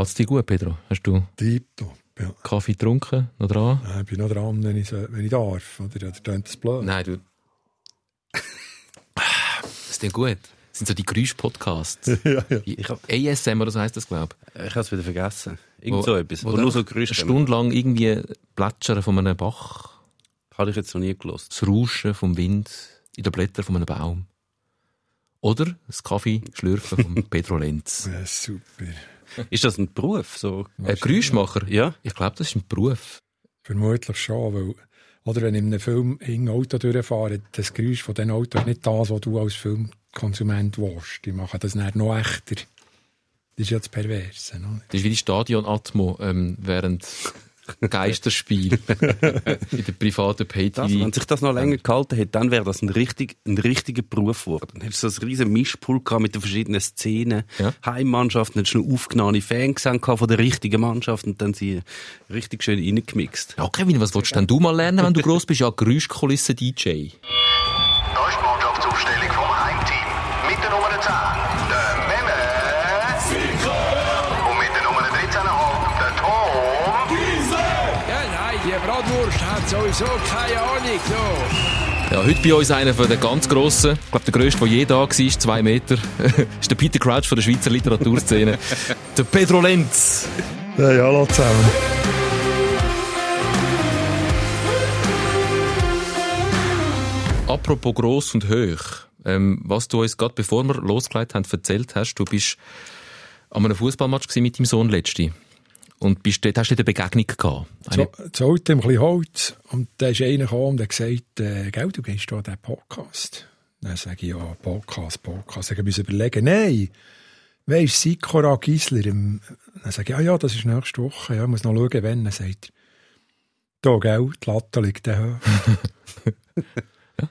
Geht's dir gut, Pedro? Hast du Tipptopp, ja. Kaffee getrunken? Noch dran? Nein, Ich bin noch dran, wenn ich, wenn ich darf. Oder, oder tönt das blöd? Nein, du. ist denn gut? Das sind so die Geräusch-Podcasts. ja, ja. Ich hab ASM oder so heisst das, glaube Ich habe es wieder vergessen. Irgend so etwas. wo nur so ich. Geräusche Eine. Stunde lang irgendwie Plätschern von einem Bach, Habe ich jetzt noch nie gelost. das Rauschen vom Wind in den Blättern von einem Baum. Oder das Kaffee schlürfen von Pedro Lenz. Ja, super. Ist das ein Beruf? So? Ein Geräuschmacher? Ja? Ich glaube, das ist ein Beruf. Vermutlich schon, weil, oder wenn ich in einem Film ein Auto durchfahre, das Geräusch von diesem Auto ist nicht das, was du als Filmkonsument willst. Die machen das dann noch echter. Das ist ja das Perverse. Oder? Das ist wie die Stadion-Atmo ähm, während Geisterspiel in der privaten Das, wenn sich das noch länger gehalten hätte, dann wäre das ein, richtig, ein richtiger Beruf geworden. Dann hättest du so ein riesen Mischpult gehabt mit den verschiedenen Szenen. Ja. Heimmannschaften, hättest du noch aufgenommene Fangesänge gehabt von der richtigen Mannschaft und dann sie richtig schön reingemixt. Ja, Kevin, was willst denn du mal lernen, wenn du gross bist? Ja, Geräuschkulisse-DJ. Da ist sowieso keine Ahnung. So. Ja, heute bei uns einer von den ganz Grossen. Ich glaube, der grösste, der je da war, zwei Meter. ist der Peter Crouch von der Schweizer Literaturszene. der Pedro Lenz. Ja, ja, hallo zusammen. Apropos gross und hoch. Ähm, was du uns gerade bevor wir losgelegt haben, erzählt hast, du bist an einem Fußballmatch mit deinem Sohn letzte. Und bist dort, hast du eine Begegnung gehabt. Eine, das Auto ein bisschen Holz. Und da ist einer gekommen und hat gesagt, äh, gell, du gehst da an diesen Podcast. Dann sage ich, ja, Podcast, Podcast. Dann muss ich überlegen, nein, weisst du, Sikora Gisler, dann sage ich, ja, ja, das ist nächste Woche, ja, ich muss noch schauen, wann. Dann sagt da, gell, die Latte liegt da.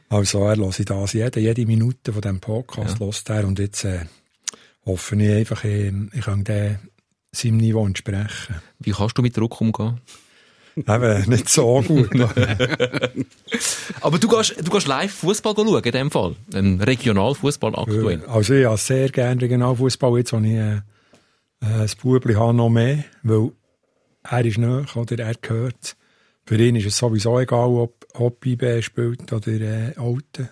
Also, er hört das jede, jede Minute von diesem Podcast, ja. er. Und jetzt äh, hoffe ich einfach, äh, ich kann dem seinem Niveau entsprechen. wie kannst du mit Druck umgehen? Eben, nicht so gut. Aber du gehst, du gehst live Fußball schauen, in dem Fall. Ein Regionalfußball aktuell. Also ich habe sehr gerne Regionalfußball. Jetzt habe ich äh, äh, das Bubli habe noch mehr, weil er ist nach oder er gehört. Für ihn ist es sowieso egal, ob, ob IB spielt oder äh, Alten.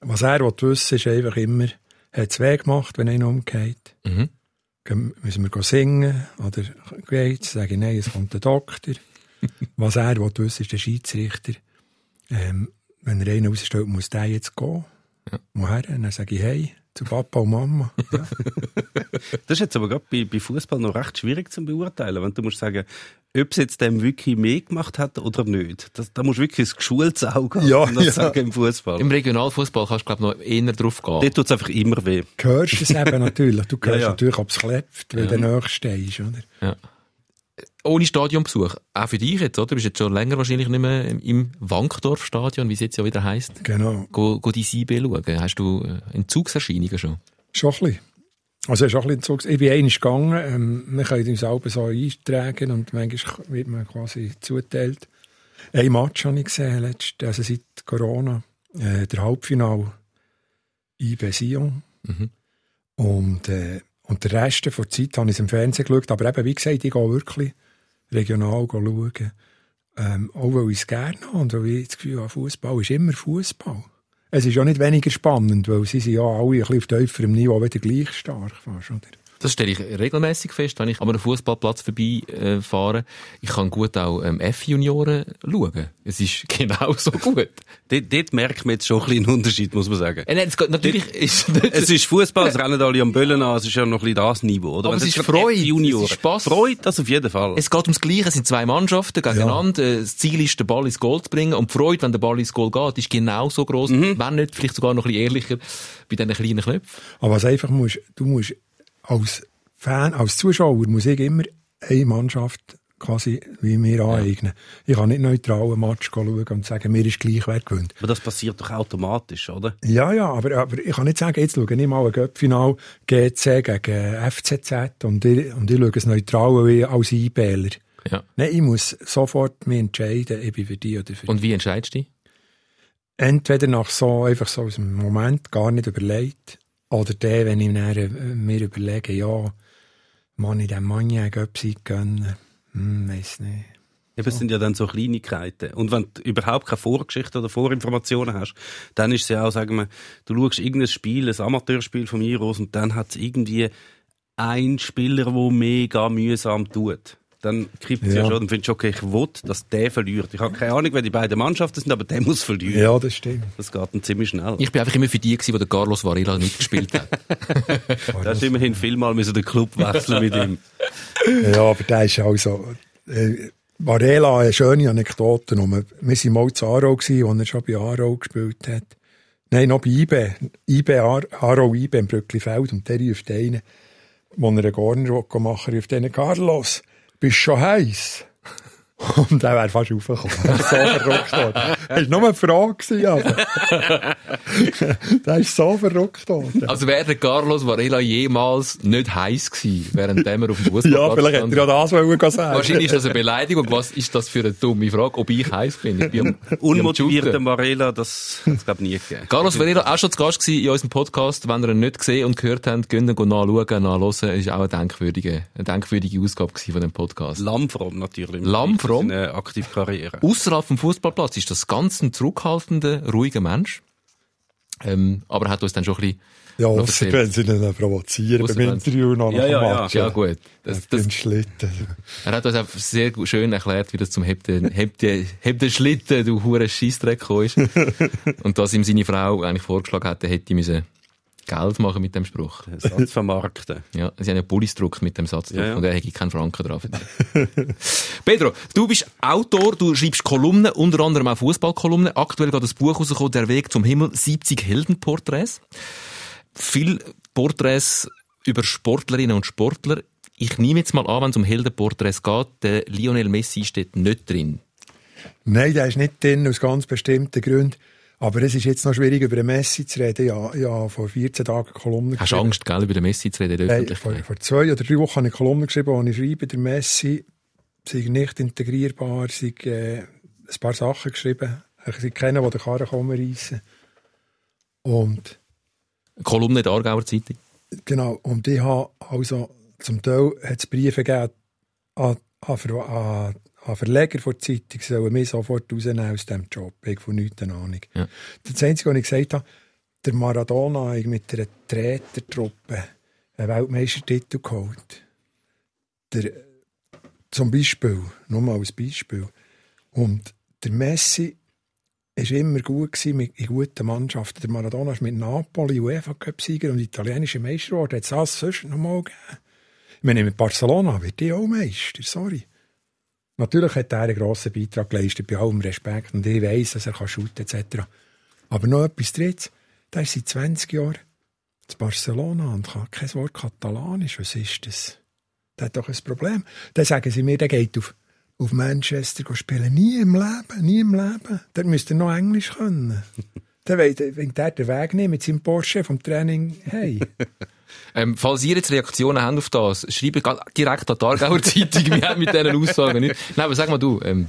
Was er will wissen ist einfach immer, hat es weh gemacht, wenn einer umgeht. Mhm. Müssen wir singen oder geht's? Sage ich, nein, es kommt der Doktor. Was er will wissen ist der Schiedsrichter. Ähm, wenn er einen rausstellt, muss der jetzt gehen. Woher? Und dann sage ich, hey, zu Papa und Mama. Ja. Das ist jetzt aber gerade bei, bei Fußball noch recht schwierig zu beurteilen, wenn du musst sagen, ob es jetzt dem wirklich mehr gemacht hat oder nicht. Das, da musst du wirklich ein geschultes Auge haben, Ja, das ja. sagen im Fußball. Im Regionalfußball kannst du, glaube ich, noch eher drauf gehen. Dort tut es einfach immer weh. Du hörst es eben natürlich. Du hörst Ja, ja. natürlich, ob es klebt, wenn Ja. du nächst stehst. Oder? Ja. Ohne Stadionbesuch. Auch für dich jetzt, oder? Du bist jetzt schon länger wahrscheinlich nicht mehr im- Wankdorf-Stadion, wie es jetzt ja wieder heisst. Genau. Go, go die IB schauen. Hast du äh, Entzugserscheinungen schon? Schon ein bisschen. Also, es ist auch ein bisschen. Ich bin einmal gegangen, ähm, wir können uns selber so eintragen und manchmal wird man quasi zuteilt. Ein Match habe ich gesehen, letzt, also seit Corona, äh, der Halbfinal IB Sion. Mhm. Und, äh, und der Rest der Zeit habe ich es im Fernsehen geschaut, aber eben, wie gesagt, ich gehe wirklich regional schauen. Ähm, auch weil ich es gerne habe und weil ich das Gefühl habe, Fußball ist immer Fußball. Es ist ja nicht weniger spannend, weil sie sind ja alle ein bisschen auf tieferem Niveau wieder gleich stark fast, oder? Das stelle ich regelmäßig fest, wenn ich an einem Fußballplatz vorbeifahre. Äh, fahre. ich kann gut auch ähm, F-Junioren schauen. Es ist genauso gut. Dort, dort merkt man jetzt schon ein bisschen einen Unterschied, muss man sagen. Äh, nein, es geht, natürlich ist Es ist Fußball, es rennen alle am Böllen an, es ist ja noch ein bisschen das Niveau, oder? Aber es ist Freude, es ist Spass. Freude, das auf jeden Fall. Es geht ums Gleiche, es sind zwei Mannschaften gegeneinander. Äh, Das Ziel ist, den Ball ins Goal zu bringen. Und die Freude, wenn der Ball ins Goal geht, ist genauso groß, wenn nicht vielleicht sogar noch ein bisschen ehrlicher, bei diesen kleinen Knöpfen. Aber was einfach musst, du musst als Fan, als Zuschauer, muss ich immer eine Mannschaft quasi wie mir aneignen. Ich kann nicht neutral einen Match schauen und sagen, mir ist gleich, wer gewinnt. Aber das passiert doch automatisch, oder? Ja, ja, aber, aber ich kann nicht sagen, jetzt schaue ich mal ein Göppfinal GC gegen FCZ und ich, und ich schaue es neutral wie als IBler. Ja. Nein, ich muss sofort mich entscheiden, ich bin für die oder für die. Und wie entscheidest du dich? Entweder nach so, einfach so aus dem Moment gar nicht überlegt, oder der, wenn ich dann, äh, mir überlege, ja, man in dem Maniac etwas gönnen. Hm, weiss nicht. Eben, es sind ja dann so Kleinigkeiten. Und wenn du überhaupt keine Vorgeschichte oder Vorinformationen hast, dann ist es ja auch, sagen wir, du schaust irgendein Spiel, ein Amateurspiel von mir aus, und dann hat es irgendwie einen Spieler, der mega mühsam tut. Dann kippt es ja. ja. schon und findest, okay, ich will, dass der verliert. Ich habe keine Ahnung, wer die beiden Mannschaften sind, aber der muss verlieren. Ja, das stimmt. Das geht dann ziemlich schnell. Ich bin einfach immer für die gewesen, wo der Carlos Varela nicht gespielt hat. da hast immerhin vielmal müssen den Club wechseln mit ihm. Ja, aber der ist auch so, äh, Varela, eine schöne Anekdote. Wir waren mal zu Aarau, als er schon bei Aarau gespielt hat. Nein, noch bei IBE. IBE, Aarau IBE im Brücklifeld. Und der ruft einen, wo er einen Gorner machen ruft einen Carlos, bist schon heiß? Und er wäre fast raufgekommen. So verrückt worden. Das war nur eine Frage, aber. der ist so verrückt worden. Also wäre der Carlos Varela jemals nicht heiß gewesen, während er auf dem Fußballplatz Ja, vielleicht hätte er ja das wollen sagen. Wahrscheinlich ist das eine Beleidigung. Was ist das für eine dumme Frage, ob ich heiß bin? Ich bin Unmotivierter Varela, das hat es, glaube ich, nie gegeben. Carlos Varela auch schon zu Gast gewesen in unserem Podcast. Wenn ihr ihn nicht gesehen und gehört habt, könnt ihr nachschauen, nachhören. Ist auch eine denkwürdige, eine denkwürdige Ausgabe von dem Podcast. Lammfrom natürlich. Lammfrom? aktive Karriere. Außerhalb vom Fußballplatz ist das ganz ein zurückhaltender, ruhiger Mensch. Ähm, aber er hat uns dann schon ein bisschen ja, ausser wenn sie ihn provozieren beim Interview noch ja, ja, ja, ja, gut. Das, das, Schlitten. Er hat uns auch sehr schön erklärt, wie das zum Heb den, Heb den, Heb den Schlitten, du hure Scheissdreck ist. Und dass ihm seine Frau eigentlich vorgeschlagen hätte, hätte müssen Geld machen mit dem Spruch. Satz vermarkten. Ja, sie haben ja Pullis gedruckt mit dem Satz ja, ja. und er hätte keinen Franken drauf. Pedro, du bist Autor, du schreibst Kolumnen, unter anderem auch Fußballkolumnen. Aktuell geht das Buch rausgekommen, Der Weg zum Himmel, 70 Heldenporträts. Viel Porträts über Sportlerinnen und Sportler. Ich nehme jetzt mal an, wenn es um Heldenporträts geht, der Lionel Messi steht nicht drin. Nein, der ist nicht drin, aus ganz bestimmten Gründen. Aber es ist jetzt noch schwierig, über den Messi zu reden. Ja, ja vor 14 Tagen Kolumne Hast du Angst, gell, über den Messi zu reden? Hey, vor, vor, zwei oder drei Wochen habe ich eine Kolumne geschrieben, wo ich schreibe, der Messi sei nicht integrierbar, sei äh, ein paar Sachen geschrieben. Ich sei keiner, der den Karren kommen reissen. Und... Eine Kolumne der Aargauer Zeitung? Genau. Und ich habe also, zum Teil hat es Briefe gegeben an, an, an an Verleger von Zeitung sollen mich sofort rausnehmen aus diesem Job. Ich von nichts eine Ahnung. Ja. Das Einzige, was ich gesagt habe, der Maradona hat mit einer Tretertruppe einen Weltmeistertitel geholt. Der, zum Beispiel, nur mal als Beispiel. Und der Messi war immer gut mit, in guten Mannschaften. Der Maradona ist mit Napoli UEFA Cup-Sieger und italienischer Meister geworden. Hat es das sonst noch mal gegeben? Ich meine, mit Barcelona wird die auch Meister, sorry. Natürlich hat er einen grossen Beitrag geleistet, bei allem Respekt. Und ich weiss, dass er kann shooten etc. Aber noch etwas drittes. Der ist seit 20 Jahren in Barcelona und kann kein Wort Katalanisch. Was ist das? Der hat doch ein Problem. Dann sagen sie mir, der geht auf, auf Manchester spielen. Nie im Leben, nie im Leben. Der müsste noch Englisch können. Dann wenn der den Weg nehmen mit seinem Porsche vom Training hey. Ähm, falls ihr jetzt Reaktionen habt auf das, schreibt direkt an die Aargauer Zeitung, wir haben mit diesen Aussagen nicht. Nein, aber sag mal du, ähm,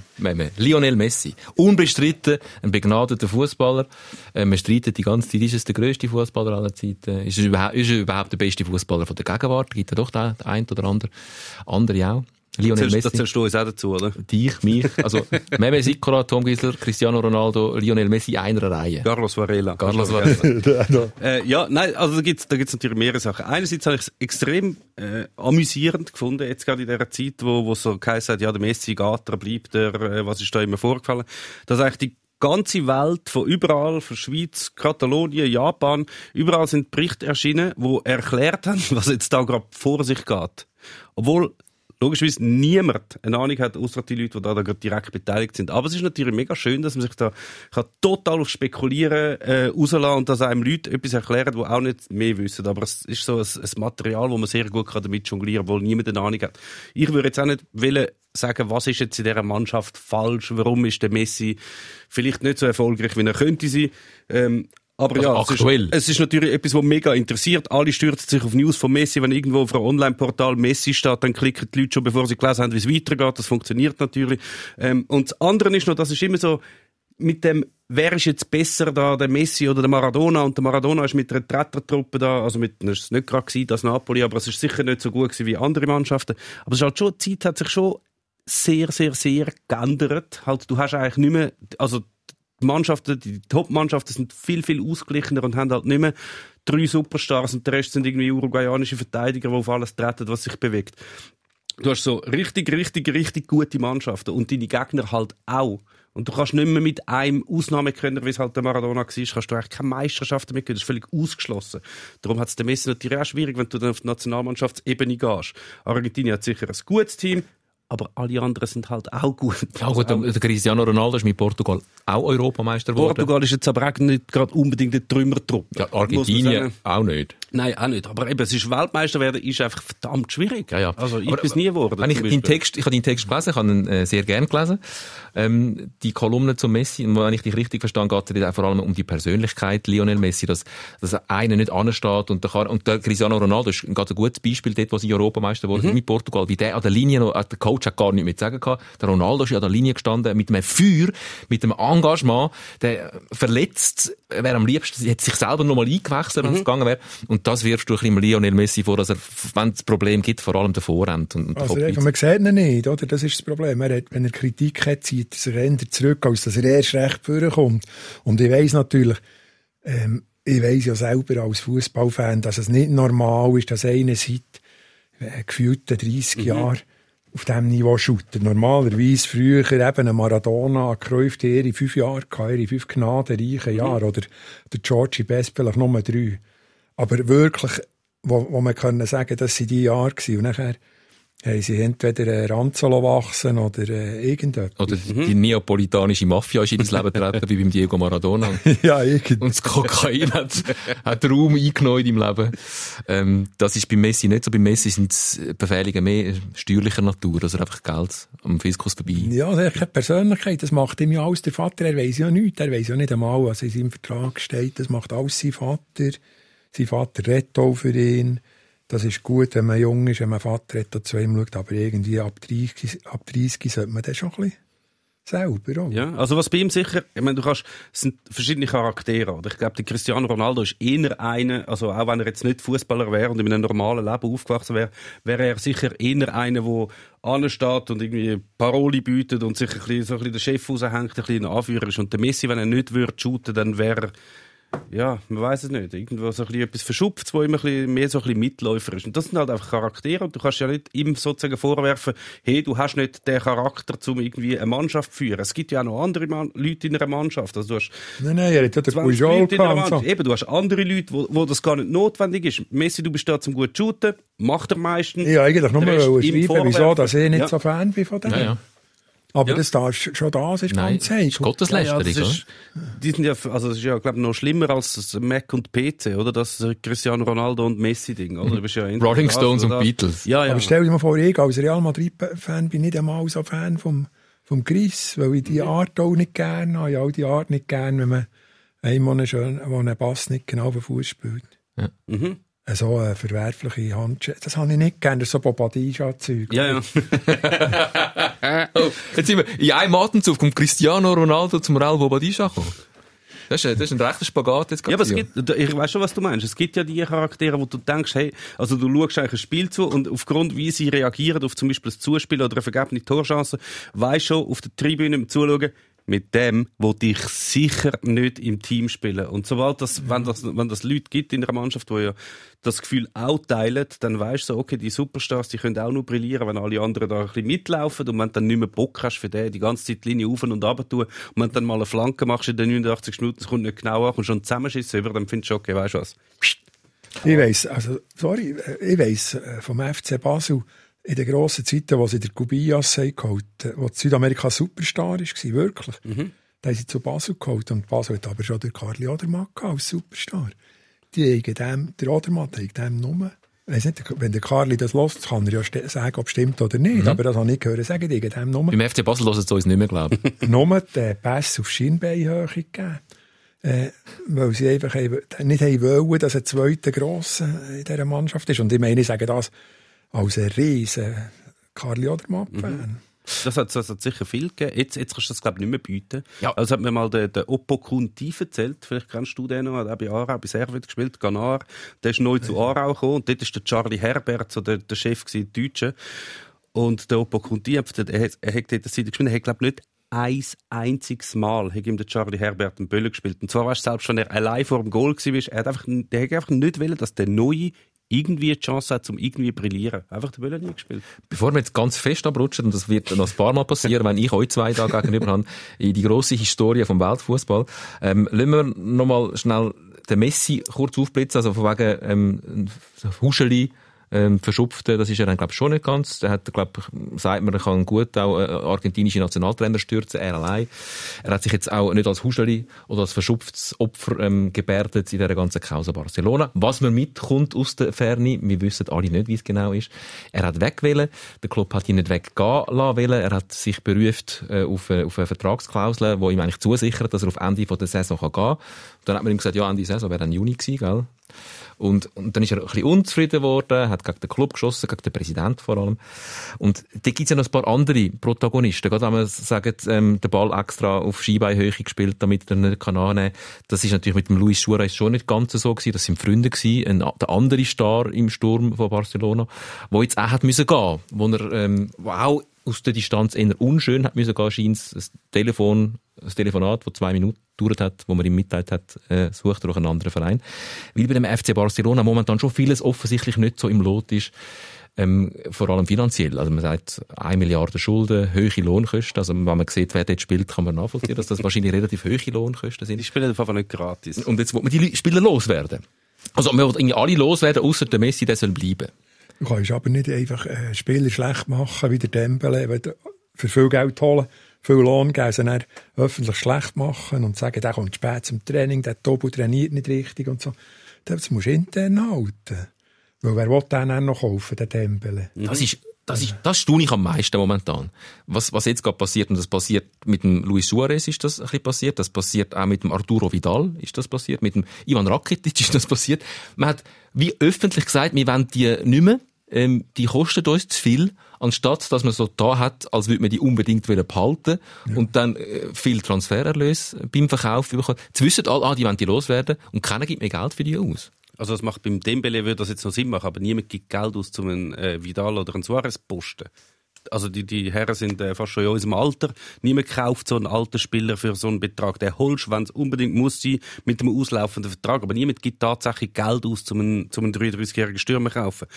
Lionel Messi, unbestritten, ein begnadeter Fußballer. Ähm, man streitet die ganze Zeit, ist es der grösste Fußballer aller Zeiten? Ist er überhaupt, ist er überhaupt der beste Fußballer der Gegenwart? Gibt er doch den, den einen oder anderen, andere auch? Lionel Messi. Das zählst du uns auch dazu, oder? Dich, mich. Also, Meme Sikora, Tom Gisler, Cristiano Ronaldo, Lionel Messi, einer Reihe. Carlos Varela. Carlos Varela. äh, ja, nein, also da gibt's, da gibt's natürlich mehrere Sachen. Einerseits habe ich es extrem äh, amüsierend gefunden, jetzt gerade in dieser Zeit, wo, wo so geheißen hat, ja, der Messi geht, er bleibt, er, äh, was ist da immer vorgefallen, dass eigentlich die ganze Welt, von überall, von Schweiz, Katalonien, Japan, überall sind Berichte erschienen, wo erklärt haben, was jetzt da gerade vor sich geht. Obwohl logischerweise niemand eine Ahnung hat, außer die Leute, die da, da direkt beteiligt sind. Aber es ist natürlich mega schön, dass man sich da kann total auf Spekulieren äh, rauslassen und dass einem Leute etwas erklären, die auch nicht mehr wissen. Aber es ist so ein, ein Material, wo man sehr gut kann damit jonglieren kann, obwohl niemand eine Ahnung hat. Ich würde jetzt auch nicht wollen, sagen, was ist jetzt in dieser Mannschaft falsch, warum ist der Messi vielleicht nicht so erfolgreich, wie er könnte sein. Ähm, aber also ja, aktuell. Es ist, es ist natürlich etwas, was mega interessiert. Alle stürzen sich auf News von Messi. Wenn irgendwo auf einem Online-Portal Messi steht, dann klicken die Leute schon, bevor sie gelesen haben, wie es weitergeht. Das funktioniert natürlich. Ähm, und das andere ist noch, das ist immer so, mit dem wer ist jetzt besser da, der Messi oder der Maradona? Und der Maradona ist mit einer Trettertruppe da, also mit, das ist nicht gerade gewesen, das Napoli, aber es ist sicher nicht so gut gewesen wie andere Mannschaften. Aber es ist halt schon, die Zeit hat sich schon sehr, sehr, sehr geändert. Halt, du hast eigentlich nicht mehr, also die Mannschaften, die Top-Mannschaften sind viel, viel ausgeglichener und haben halt nicht mehr drei Superstars und der Rest sind irgendwie uruguayanische Verteidiger, die auf alles treten, was sich bewegt. Du hast so richtig, richtig, richtig gute Mannschaften und deine Gegner halt auch. Und du kannst nicht mehr mit einem Ausnahmekönner, wie es halt der Maradona war, kannst du eigentlich keine Meisterschaften mitgehen. Das ist völlig ausgeschlossen. Darum hat es der Messi natürlich auch schwierig, wenn du dann auf die Nationalmannschaftsebene gehst. Argentinien hat sicher ein gutes Team, aber alle anderen sind halt auch gut. Ja gut, der, der Cristiano Ronaldo ist mit Portugal auch Europameister geworden. Portugal ist jetzt aber auch nicht gerade unbedingt eine Trümmertruppe. Ja, Argentinien auch nicht. Nein, auch nicht. Aber eben, es ist Weltmeister werden ist einfach verdammt schwierig. Ja, ja. Also ich bin es nie geworden. Ich, den Text, ich habe deinen Text gelesen, ich habe ihn äh, sehr gern gelesen. Ähm, die Kolumne zum Messi, und wenn ich dich richtig verstehe, geht es auch vor allem um die Persönlichkeit Lionel Messi, dass, dass einer nicht ansteht und der, und der Cristiano Ronaldo ist ein ganz gutes Beispiel dort, wo sie Europameister wurde mhm. mit Portugal, wie der an der Linie noch, der Coach hat gar nichts mehr zu sagen gehabt. Der Ronaldo ist an der Linie gestanden mit einem Feuer, mit einem Engagement, der verletzt wäre am liebsten, hätte sich selber nochmal eingewechselt, wenn mhm. es gegangen wäre. Und das wirfst du ein bisschen Lionel Messi vor, dass er, wenn es Problem gibt, vor allem davor rennt. Und also, man sieht ihn nicht, oder? Das ist das Problem. Er hat, wenn er Kritik hat, zieht er sich zurück, als dass er erst recht vorkommt. Und ich weiss natürlich, ähm, ich weiss ja selber als Fußballfan, dass es nicht normal ist, dass einer seit äh, gefühlten 30 mhm. Jahren auf diesem Niveau shooten. Normalerweise früher eben ein Maradona, ein Cruyff, die ihre fünf Jahre gehabt, ihre fünf gnadenreichen Jahre. Mhm. Oder der Georgie Best vielleicht nur drei. Aber wirklich, wo, wo man können sagen, dass sie die Jahre waren. Und nachher haben sie entweder ein Ranzolo wachsen oder äh, irgendetwas. Oder mhm. die neapolitanische Mafia ist in das Leben getreten, wie beim Diego Maradona. ja, irgendwie. Und das Kokain hat, hat Raum eingenommen in deinem Leben. Ähm, das ist bei Messi nicht so. Bei Messi sind es Befehlungen mehr steuerlicher Natur, also einfach Geld am Fiskus vorbei. Ja, er hat keine Persönlichkeit. Das macht ihm ja alles der Vater. Er weiß ja nichts. Er weiß ja nicht einmal, was in seinem Vertrag steht. Das macht alles sein Vater. Sein Vater redet auch für ihn. Das ist gut, wenn man jung ist, wenn man Vater hat, zu ihm schaut, aber irgendwie ab 30, ab 30 sollte man das schon ein bisschen selber. Auch. Ja, also was bei ihm sicher, ich meine, du kannst, es sind verschiedene Charaktere. Oder ich glaube, der Cristiano Ronaldo ist eher einer, also auch wenn er jetzt nicht Fußballer wäre und in einem normalen Leben aufgewachsen wäre, wäre er sicher eher einer, der ansteht und irgendwie Paroli bietet und sich ein bisschen, so ein bisschen den Chef raushängt, ein bisschen ein Anführer ist. Und der Messi, wenn er nicht würde shooten, dann wäre er ja, man weiß es nicht. Irgendwo so ein bisschen etwas verschupft, wo immer ein bisschen mehr so ein bisschen Mitläufer ist. Und das sind halt einfach Charaktere und du kannst ja nicht ihm sozusagen vorwerfen, hey, du hast nicht den Charakter, um irgendwie eine Mannschaft zu führen. Es gibt ja auch noch andere Man Leute in einer Mannschaft. Also du hast nein, nein, er hat den Pujol so. Eben, du hast andere Leute, wo, wo das gar nicht notwendig ist. Messi, du bist da zum gut shooten, macht er meistens. Ja, eigentlich nur mal schreiben, wieso, dass ich nicht ja. so Fan bin von dem. Ja, ja. Aber ja. das darfst schon das ist Nein, ganz heikel. Gotteslästerung, ja, ist, Die sind ja, also das ist ja, glaube ich, noch schlimmer als das Mac und PC, oder? Das Cristiano Ronaldo und Messi-Ding, oder? Du bist ja Rolling Stones und Beatles. Ja, ja. Aber stell dir mal vor, ich als Real Madrid-Fan bin nicht einmal so Fan vom, vom Chris, weil ich die mhm. Art auch nicht gerne habe. Ich auch die Art nicht gerne, wenn man einmal einen, schönen, einen Bass nicht genau auf den Fuß spielt. Ja. Mhm so eine verwerfliche Handschelle. Das habe ich nicht gerne, so Bobadilla-Zeug. Ja, ja. oh, jetzt sind wir in einem Atemzug kommt Cristiano Ronaldo zum Real Bobadilla gekommen. Das ist, das ist ein rechter Spagat jetzt Ja, aber es gibt, ich weiß schon, was du meinst. Es gibt ja die Charaktere, wo du denkst, hey, also du schaust eigentlich ein Spiel zu und aufgrund, wie sie reagieren auf zum Beispiel das Zuspiel oder eine vergebene Torchance, weißt schon, auf der Tribüne Zuschauen, mit dem wollte ich sicher nicht im Team spielen. Und sobald das, mhm. wenn das, wenn das Leute gibt in einer Mannschaft, die ja das Gefühl auch teilen, dann weißt du so, okay, die Superstars, die können auch nur brillieren, wenn alle anderen da ein bisschen mitlaufen und wenn du dann nicht mehr Bock hast für den, die ganze Zeit die Linie auf und runter tun und wenn du dann mal eine Flanke machst in den 89 Minuten, es kommt nicht genau an und schon zusammenschissen über, dann findest du, okay, weißt du was? Ich weiss, also, sorry, ich weiss äh, vom FC Basel, in den grossen Zeiten, wo sie der Kubias geholt haben, wo Südamerika Superstar war, wirklich. Mhm. Da haben sie zu Basel geholt und Basel hat aber schon der Karli Odermatt als Superstar. Die haben dem, der Odermatt hat dem Nummer. Weiss nicht, wenn der Karli das lässt, kann er ja sagen, ob es stimmt oder nicht. Mhm. Aber das habe ich gehört sagen, die dem Nummer. Beim FC Basel hören sie uns nicht mehr, glaube ich. Nummer den Pass auf Schienbeinhöhe gegeben. Äh, weil sie einfach nicht haben wollen, dass ein zweiter Grosser in dieser Mannschaft ist. Und ich meine, ich sage das, als ein riesen Karli Odermatt-Fan. Mhm. Das hat, hat sicher viel gegeben. Jetzt, jetzt kannst du das, glaube ich, nicht mehr bieten. Ja. Also hat mir mal der, der Oppo Kunti erzählt, vielleicht kennst du den noch, der hat bei Aarau, bei Servet gespielt, Ganar. Der ist neu zu Aarau gekommen und dort ist der Charlie Herbert, so der, der Chef der Deutsche. Und der Oppo Kunti, er, er, er hat dort Seite gespielt, er hat, glaube ich, nicht ein einziges Mal hat ihm der Charlie Herbert einen Böller gespielt. Und zwar weißt du, selbst wenn er allein vor dem Goal war, er hat einfach, der hat einfach nicht wollen, dass der Neue irgendwie eine Chance hat, um irgendwie zu brillieren. Einfach den Böller nie gespielt. Bevor wir jetzt ganz fest abrutschen, und das wird noch ein paar Mal passieren, wenn ich euch zwei da gegenüber habe, in die grosse Historie vom Weltfußball, ähm, lassen wir nochmal schnell den Messi kurz aufblitzen, also von wegen ähm, Huscheli, ähm, verschupfte, das ist er dann, glaube ich, schon nicht ganz. Er hat, glaube ich, sagt man, er kann gut auch äh, argentinische Nationaltrainer stürzen, er allein. Er hat sich jetzt auch nicht als Huscheli oder als verschupftes Opfer ähm, gebärdet in dieser ganzen Causa Barcelona. Was man mitkommt aus der Ferne, wir wissen alle nicht, wie es genau ist. Er hat wegwählen, der Club hat ihn nicht weggehen lassen Er hat sich beruft äh, auf, äh, auf eine Vertragsklausel, die ihm eigentlich zusichert, dass er auf Ende der Saison kann gehen kann. Dann hat man ihm gesagt, ja, Ende der Saison wäre dann Juni gewesen, gell? Und, und dann ist er ein bisschen unzufrieden geworden, hat gegen den Club geschossen, gegen den Präsident vor allem. Und da gibt es ja noch ein paar andere Protagonisten. Gerade wenn man sagt, ähm, den Ball extra auf Skibeinhöhe gespielt, damit er nicht kann annehmen kann. Das ist natürlich mit dem Luis Suarez schon nicht ganz so gewesen. Das sind Freunde gewesen. Ein, der andere Star im Sturm von Barcelona, wo jetzt auch hat müssen gehen, wo er, ähm, wo auch aus der Distanz eher unschön hat müssen gehen, scheint das Telefon, das Telefonat, das zwei Minuten gedauert hat, wo man ihm mitteilt hat, äh, sucht er auch einen anderen Verein. Weil bei dem FC Barcelona momentan schon vieles offensichtlich nicht so im Lot ist, ähm, vor allem finanziell. Also man sagt, eine Milliarde Schulden, hohe Lohnkosten. Also wenn man sieht, wer dort spielt, kann man nachvollziehen, dass das wahrscheinlich relativ hohe Lohnkosten sind. Die spielen einfach nicht gratis. Und jetzt will man die Spieler loswerden. Also man will irgendwie alle loswerden, außer der Messi, der soll bleiben. Du kannst aber nicht einfach äh, Spieler schlecht machen, wie der Dembele, für viel Geld holen, viel Lohn geben, dann öffentlich schlecht machen und sagen, der kommt spät zum Training, der Tobu trainiert nicht richtig und so. Das musst du intern halten. Weil wer will den dann noch kaufen, den Dembele? Das ist das ist, das staune ich am meisten momentan. Was, was jetzt gerade passiert, und das passiert mit dem Luis Suarez ist das ein bisschen passiert, das passiert auch mit dem Arturo Vidal ist das passiert, mit dem Ivan Rakitic ist das passiert. Man hat wie öffentlich gesagt, wir wollen die nicht mehr, ähm, die kosten uns zu viel, anstatt dass man so da hat, als würde man die unbedingt wieder behalten ja. und dann äh, viel Transfererlös beim Verkauf bekommen. Jetzt wissen alle, ah, die wollen die loswerden und keiner gibt mehr Geld für die aus. Also das macht beim Dembele würde das jetzt noch Sinn machen, aber niemand gibt Geld aus, um einen äh, Vidal oder einen Suarez posten. Also die, die Herren sind äh, fast schon in unserem Alter. Niemand kauft so einen alten Spieler für so einen Betrag. Der holst, wenn es unbedingt muss sein, mit einem auslaufenden Vertrag. Aber niemand gibt tatsächlich Geld aus, um einen, um einen 33-jährigen Stürmer zu kaufen.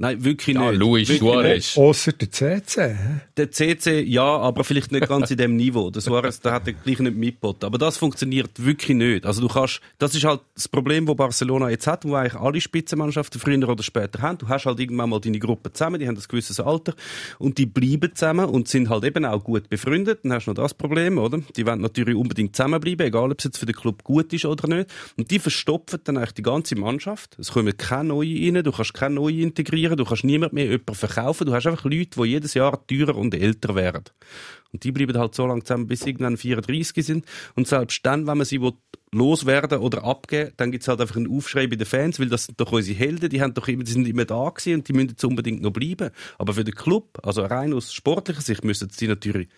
Nein, wirklich ja, nicht. Luis wirklich Suarez. Außer der CC. Der CC, ja, aber vielleicht nicht ganz in dem Niveau. Der Suarez, der hat er gleich nicht mitgeboten. Aber das funktioniert wirklich nicht. Also du kannst, das ist halt das Problem, wo Barcelona jetzt hat, wo eigentlich alle Spitzenmannschaften früher oder später haben. Du hast halt irgendwann mal deine Gruppe zusammen, die haben ein gewisses Alter und die bleiben zusammen und sind halt eben auch gut befreundet. Dann hast du noch das Problem, oder? Die wollen natürlich unbedingt zusammenbleiben, egal ob es jetzt für den Club gut ist oder nicht. Und die verstopfen dann eigentlich die ganze Mannschaft. Es kommen keine neue rein, du kannst keine neue integrieren produzieren, du kannst niemand mehr jemanden verkaufen, du hast einfach Leute, die jedes Jahr teurer und älter werden. Und die bleiben halt so lange zusammen, bis sie irgendwann 34 sind. Und selbst dann, wenn man sie loswerden oder abgeben, dann gibt es halt einfach einen Aufschrei bei den Fans, weil das sind doch unsere Helden, die, haben doch immer, die sind immer da gewesen und die müssen jetzt unbedingt noch bleiben. Aber für den Club, also rein aus sportlicher Sicht, müssen sie natürlich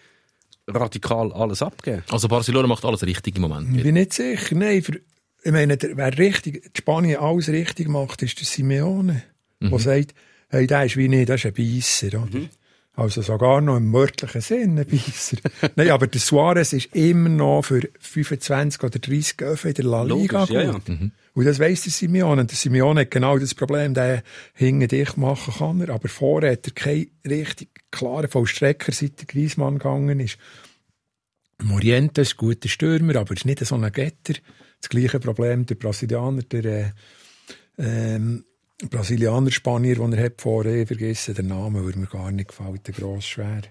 radikal alles abgeben. Also Barcelona macht alles richtig im Moment. Ich bin nicht sicher. Nein, für, ich meine, wer richtig, Spanien alles richtig macht, ist der Simeone mhm. der sagt, hey, der ist wie nicht, das ist ein Beisser. Mhm. Also sogar noch im wörtlichen Sinn ein Beisser. Nein, aber der Suarez ist immer noch für 25 oder 30 Öfen in der La Liga Logisch, ja, ja. Mhm. Und das weiss der Simeone. Der Simeone hat genau das Problem, der hinten dicht machen kann er, aber vorher hat er keinen richtig klaren Vollstrecker, seit der Griezmann gegangen ist. Moriente ist ein guter Stürmer, aber ist nicht so ein Getter. Das gleiche Problem der Brasilianer, der äh, ähm, Brasilianer, Spanier, den er hat vorher, vergessen den Namen, weil mir gar nicht gefällt, der gross schwer.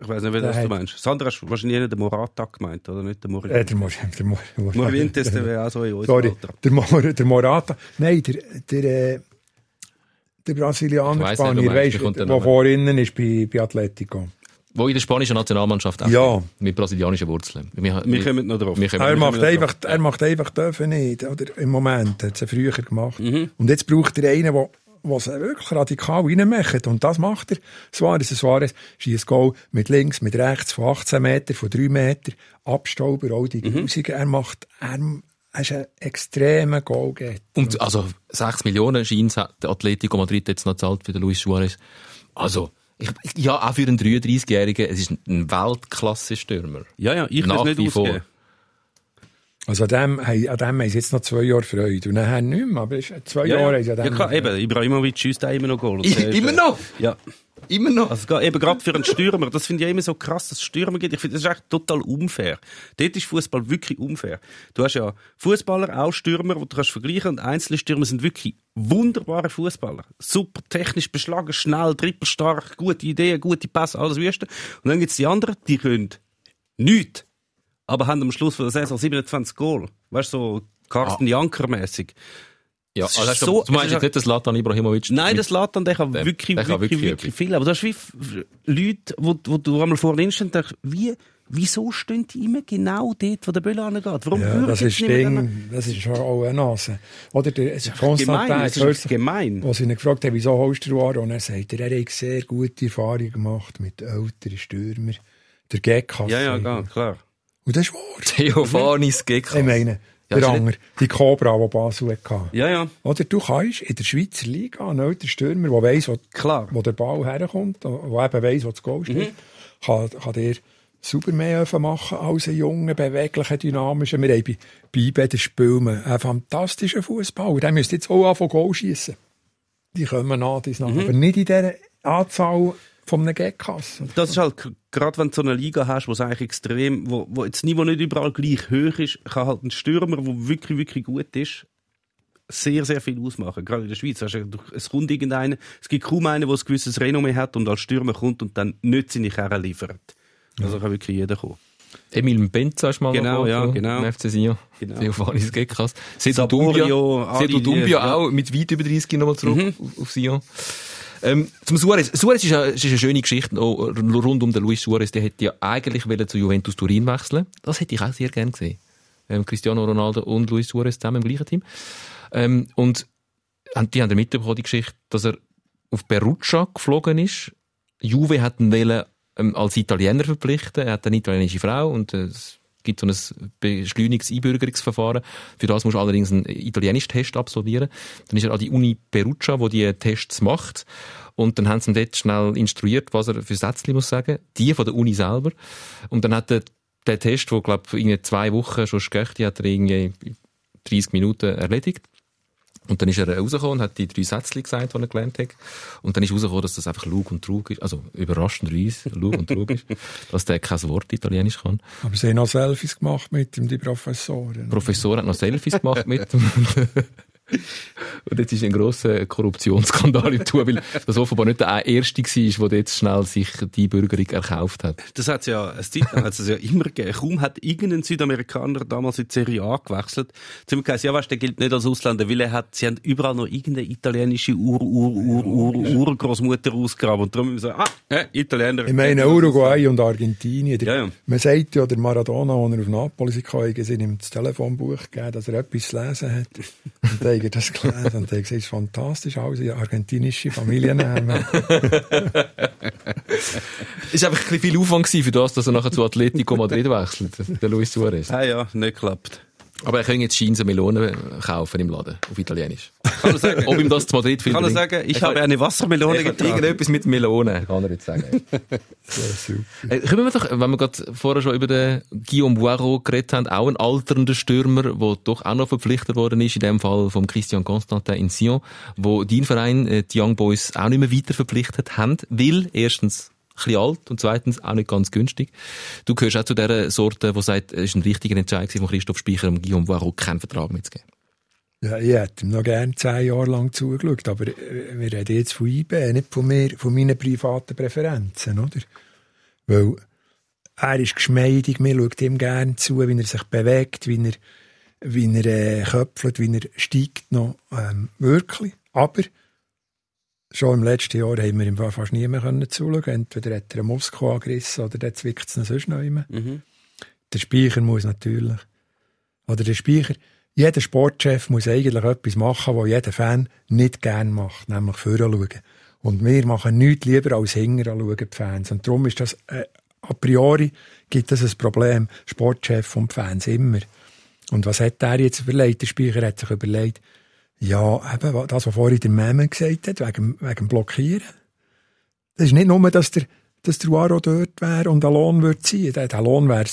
Ich weiß nicht, wer das du meinst. Sandra hast wahrscheinlich nicht den Morata gemeint, oder nicht? Der Morata. Äh, der, Mor der, Mor Mor Morientes, der wäre auch so in unserem Sorry, Der, Mor der Morata. Nein, der, der, äh, der Brasilianer, Spanier, weißt du, der vorhin ist bei, bei Atletico. Wo in der spanischen Nationalmannschaft auch ja. mit brasilianischen Wurzeln. Wir, wir, kommen noch drauf. er, macht einfach, er macht einfach dürfen nicht, oder? Im Moment. Hat es früher gemacht. Mhm. Und jetzt braucht er einen, der sie wirklich radikal reinmachen. Und das macht er. Suarez, Suarez schießt Goal mit links, mit rechts, von 18 Meter, von 3 Meter, Abstauber, all die mhm. Er macht, er, er ist ein extremer Goalgetter. Und also 6 Millionen scheint der Atletico Madrid jetzt noch zahlt für den Luis Suarez. Also, ich, ja, auch für einen 33-Jährigen, es ist ein Weltklasse-Stürmer. Ja, ja, ich will nicht ausgeben. Also an dem, an dem haben sie jetzt noch zwei Jahre Freude. Und nachher nicht mehr, aber zwei ja, Jahre haben sie an dem... Ja klar, eben, Ibrahimovic schießt auch immer noch Goal. immer noch? Ja. Immer noch? Also eben gerade für einen Stürmer, das finde ich immer so krass, dass es Stürmer gibt. Ich finde, das ist echt total unfair. Dort ist Fußball wirklich unfair. Du hast ja Fußballer, auch Stürmer, die du kannst vergleichen und einzelne Stürmer sind wirklich wunderbare Fußballer. Super technisch beschlagen, schnell, trippelstark, gute Ideen, gute Pässe, alles Wüste. Und dann gibt es die anderen, die können nichts aber haben am Schluss von der Saison 27 Goal. Weißt du, so Carsten ah. Janker-mäßig. Ja, also hast so, du meinst jetzt nicht das Latan Ibrahimovic? Nein, das Latan, der kann wirklich, der kann wirklich, wirklich, wirklich viel. Aber du hast wie Leute, wo, wo du einmal vor ihnen stehst, denkst, wie, wieso stehen die immer genau dort, wo der Böll angeht? Warum ja, das ist Ding, das ist schon auch eine Nase. Oder der Konstantin, das ist gemein. Wo sie ihn gefragt haben, wieso holst du Aaron? Und er sagt, er hat sehr gute Erfahrungen gemacht mit älteren Stürmern. Der Gag Ja, ja, klar. Und das ist wahr. Theophanis Gekas. Ich meine, ja, der andere, die Cobra, die Basel hatte. Ja, ja. Oder du kannst in der Schweizer Liga einen älteren Stürmer, der weiss, wo, Klar. wo der Ball herkommt, der eben weiss, wo das Goal steht, mhm. kann, kann dir super mehr machen als ein junger, beweglicher, dynamischer. Wir haben bei, bei beiden Spielen einen fantastischen Fußball. Der müsste jetzt auch anfangen, Goal schießen. Die kommen nach, die mhm. aber nicht in dieser Anzahl von einem Gagkasse. Das ist halt, gerade wenn du so eine Liga hast, wo es eigentlich extrem, wo, wo jetzt Niveau nicht überall gleich hoch ist, kann halt ein Stürmer, der wirklich, wirklich gut ist, sehr, sehr viel ausmachen. Gerade in der Schweiz. Also, es kommt irgendeiner, es gibt kaum einen, der ein gewisses Renommee hat und als Stürmer kommt und dann nicht seine Kerne liefert. Also kann wirklich jeder kommen. Emil Benza ist mal genau, ja, genau. FC Sion. Genau. Theophanis Gekas. Sedu Dumbia, Sedu Dumbia auch mit weit über 30 nochmal zurück mhm. auf Sion. Ähm, zum Suarez. Suarez ist, eine, ist eine schöne Geschichte rund um den Luis Suarez. Der hätte ja eigentlich zu Juventus Turin wechseln Das hätte ich auch sehr gerne gesehen. Ähm, Cristiano Ronaldo und Luis Suarez zusammen im gleichen Team. Ähm, und die haben dann mitbekommen, die Geschichte, dass er auf Perugia geflogen ist. Juve hat ihn wollen, ähm, als Italiener verpflichten. Er hat eine italienische Frau und äh, gibt so ein beschleunigtes Einbürgerungsverfahren. Für das musst du allerdings einen italienischen Test absolvieren. Dann ist er an die Uni Perugia, wo die Tests macht. Und dann haben sie ihn dort schnell instruiert, was er für Sätze muss sagen. Die von der Uni selber. Und dann hat er den Test, der, glaube ich, in zwei Wochen schon gegangen hat er irgendwie 30 Minuten erledigt. Und dann ist er rausgekommen und hat die drei Sätze gesagt, die er gelernt hat. Und dann ist rausgekommen, dass das einfach Lug und Trug ist. Also überraschenderweise Lug und Trug ist. Dass der kein Wort Italienisch kann. Aber sie haben noch Selfies gemacht mit ihm, die Professoren. Professor hat noch Selfies gemacht mit ihm. Und jetzt ist ein grosser Korruptionsskandal im Tour, weil das offenbar nicht der erste war, der jetzt schnell sich die Bürgerung erkauft hat. Das hat ja, eine Zeit hat es ja immer gegeben. Kaum hat irgendein Südamerikaner damals in die Serie A gewechselt. Sie haben gesagt, ja, weißt, der gilt nicht als Ausländer, weil er hat, sie haben überall noch irgendeine italienische Ur, Ur, Ur, Ur, Urgroßmutter ausgegraben. Und darum haben wir gesagt, ah, äh, Italiener. Ich meine, Uruguay und Argentinien. Der, ja, ja. Man sagt ja, der Maradona, als er auf Napoli kam, sie ihm das Telefonbuch gegeben, dass er etwas zu lesen hat. Und haben das gelesen und es ist fantastisch, alle argentinische Familiennamen. es war einfach ein bisschen viel Aufwand für das, dass er nachher zu Atletico Madrid wechselt, der Luis Suarez. Ah ja, nicht geklappt. Aber er kann jetzt Scheinse Melonen kaufen im Laden, auf Italienisch. Kann er sagen? Ob ihm das zu Madrid viel Kann er sagen, ich, habe eine Wassermelone getragen. Irgendetwas mit Melonen, kann er jetzt sagen. super. Äh, können wir doch, wenn wir gerade vorher schon über den Guillaume Boireau geredet haben, auch ein alternder Stürmer, der doch auch noch verpflichtet worden ist, in dem Fall vom Christian Constantin in Sion, wo dein Verein, äh, die Young Boys, auch nicht mehr weiter verpflichtet haben, weil erstens bisschen alt und zweitens auch nicht ganz günstig. Du gehörst auch zu der Sorte, die sagt, es ist ein richtiger Entscheid von Christoph Speicher, um Guillaume Varro keinen Vertrag mitzugeben. Ja, ich hätte ihm noch gerne zehn Jahre lang zugeschaut, aber äh, wir reden jetzt von IB, nicht von mir, von meinen privaten Präferenzen, oder? Weil er ist geschmeidig, mir schaut ihm gerne zu, wie er sich bewegt, wie er, wie er äh, köpfelt, wie er steigt noch, ähm, wirklich. Aber Schon im letzten Jahr haben wir ihm fast nie mehr zuschauen Entweder hat er einen Muskel angerissen oder der zwickt es noch sonst noch immer. Mhm. Der Speicher muss natürlich. Oder der Speicher, jeder Sportchef muss eigentlich etwas machen, was jeder Fan nicht gern macht, nämlich vorher schauen. Und wir machen nichts lieber als hinterher schauen, die Fans. Und darum ist das, äh, a priori gibt es ein Problem, Sportchef und Fans immer. Und was hat der jetzt überlegt? Der Speicher hat sich überlegt, ja, eben, das, was vorhin der Meme gesagt hat, wegen, wegen Blockieren. Das ist nicht nur, dass der, dass der Waro dort wäre und ein Lohn würde ziehen. Der, der Lohn wäre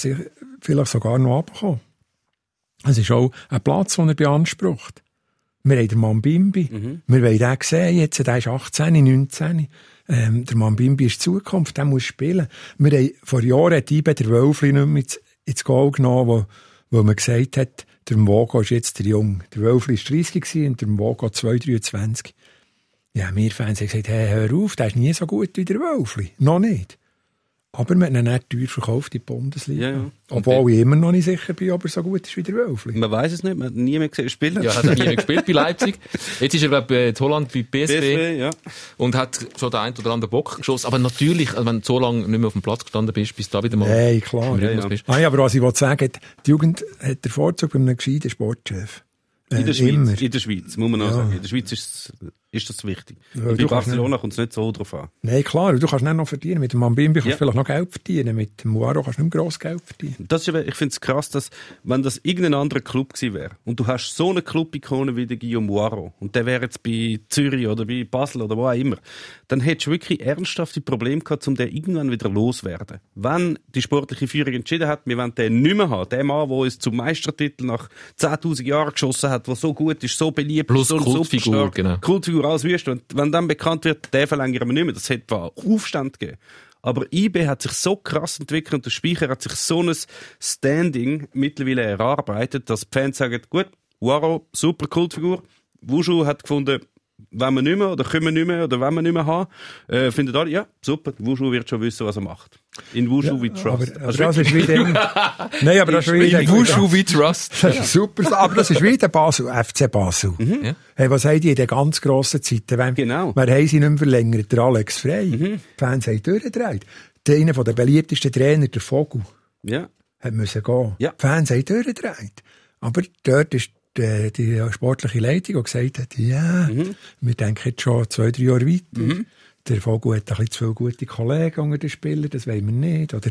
vielleicht sogar noch abgekommen. Es ist auch ein Platz, den er beansprucht. Wir haben den Mambimbi. Mhm. Wir wollen den sehen jetzt. Der ist 18, 19. Ähm, der Mambimbi ist Zukunft. Der muss spielen. Wir haben, vor Jahren hat IBE der Wölfli nicht mehr ins, ins Goal genommen, wo, wo man gesagt hat, der Mwogo ist jetzt der Jung. Der Wölfli war 30 und der Mwogo 2,23. Ja, wir Fans haben gesagt, hey, hör auf, der ist nie so gut wie der Wölfli. Noch nicht. Aber wir haben nicht teuer verkauft in die Bundesliga. Ja, ja. Obwohl ich immer noch nicht sicher bin, ob er so gut ist wie der Wölfli. Man weiß es nicht, man hat nie mehr gesehen spielen. Ja, hat er nie mehr gespielt bei Leipzig. Jetzt ist er, glaube ich, in Holland bei PSV. PSV ja. Und hat schon den einen oder anderen Bock geschossen. Aber natürlich, also wenn du so lange nicht mehr auf dem Platz gestanden bist, bis da wieder mal... Nein, klar. Ja, ja. Bist. Ah, aber was ich wollte sagen, die Jugend hat den Vorzug bei einem gescheiten Sportchef. In der, äh, Schweiz, in der Schweiz, muss man auch ja. sagen. In der Schweiz ist, ist das wichtig. Ja, bei Barcelona kommt es nicht so drauf an. Nein, klar, du kannst nicht noch verdienen. Mit dem Mambimbi kannst du ja. vielleicht noch Geld verdienen. Mit dem Muaro kannst du nicht mehr gross Geld verdienen. Das ist, ich finde es krass, dass, wenn das irgendein anderer Club gewesen wäre und du hast so eine Club-Ikone wie der Guillaume Muaro und der wäre jetzt bei Zürich oder bei Basel oder wo auch immer, dann hättest du wirklich ernsthafte Probleme gehabt, um den irgendwann wieder loszuwerden. Wenn die sportliche Führung entschieden hat, wir wollen den nicht mehr haben, der Mann, der uns zum Meistertitel nach 10.000 Jahren geschossen hat, der so gut ist, so beliebt, Plus so Kultfigur, genau. Kultfigur, alles wüst. Und wenn dann bekannt wird, der verlängern wir nicht mehr, das hätte Aufstand gegeben. Aber IB hat sich so krass entwickelt und der Speicher hat sich so ein Standing mittlerweile erarbeitet, dass die Fans sagen, gut, Waro, super Kultfigur. Wushu hat gefunden, wenn wir nicht mehr oder können wir nicht mehr oder wenn wir nicht mehr haben, äh, finden alle, ja, super, Wushu wird schon wissen, was er macht. In Wushu ja, we trust. Aber, also das ist wieder... Nein, aber das ist wieder... In Wushu we trust. Das ist super. Aber das ist wieder Basel, FC Basel. Mhm. Ja. Hey, was haben die in den ganz grossen Zeiten? Wenn, genau. Wer haben sie nicht mehr verlängert? Der Alex Frey. Mhm. Die Fans haben durchgedreht. Der einer der beliebtesten Trainer, der Vogel, ja. hat müssen gehen. Ja. Die Fans haben durchgedreht. Aber dort ist die, die sportliche Leitung, die gesagt hat, ja, mhm. wir denken jetzt schon zwei, drei Jahre weiter. Mhm. Der Vogel hat ein bisschen zu viele gute Kollegen unter den Spielern, das wollen wir nicht. Oder,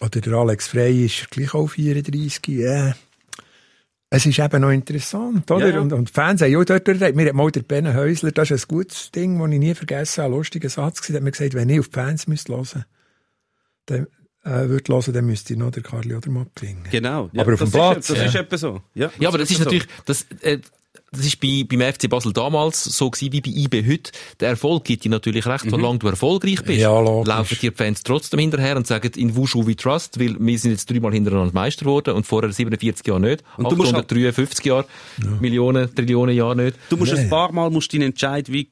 oder der Alex Frey ist gleich auch 34, ja. Es ist eben noch interessant, oder? Ja. Und, und Fans haben ja dort, mir hat mal der Ben Häusler, das ist ein gutes Ding, das ich nie vergessen habe, ein lustiger Satz gesagt, hat mir gesagt, wenn ich auf die Fans müsste hören, dann, äh, würde hören, dann müsste ich noch der Karli oder mal bringen. Genau. Ja, aber auf dem Platz. Ist, das ja. ist etwa so. Ja, ja aber das ist natürlich, das, äh, das ist bei, beim FC Basel damals so gewesen wie bei IB heute. Der Erfolg gibt dir natürlich recht, mhm. solange du erfolgreich bist. Ja, laufen dir die Fans trotzdem hinterher und sagen, in Wushu we trust, weil wir sind jetzt dreimal hintereinander Meister geworden und vorher 47 Jahre nicht. Und du musst 853 Jahre, ja. Millionen, Trillionen Jahre nicht. Du musst nee. ein paar Mal musst deinen Entscheid wie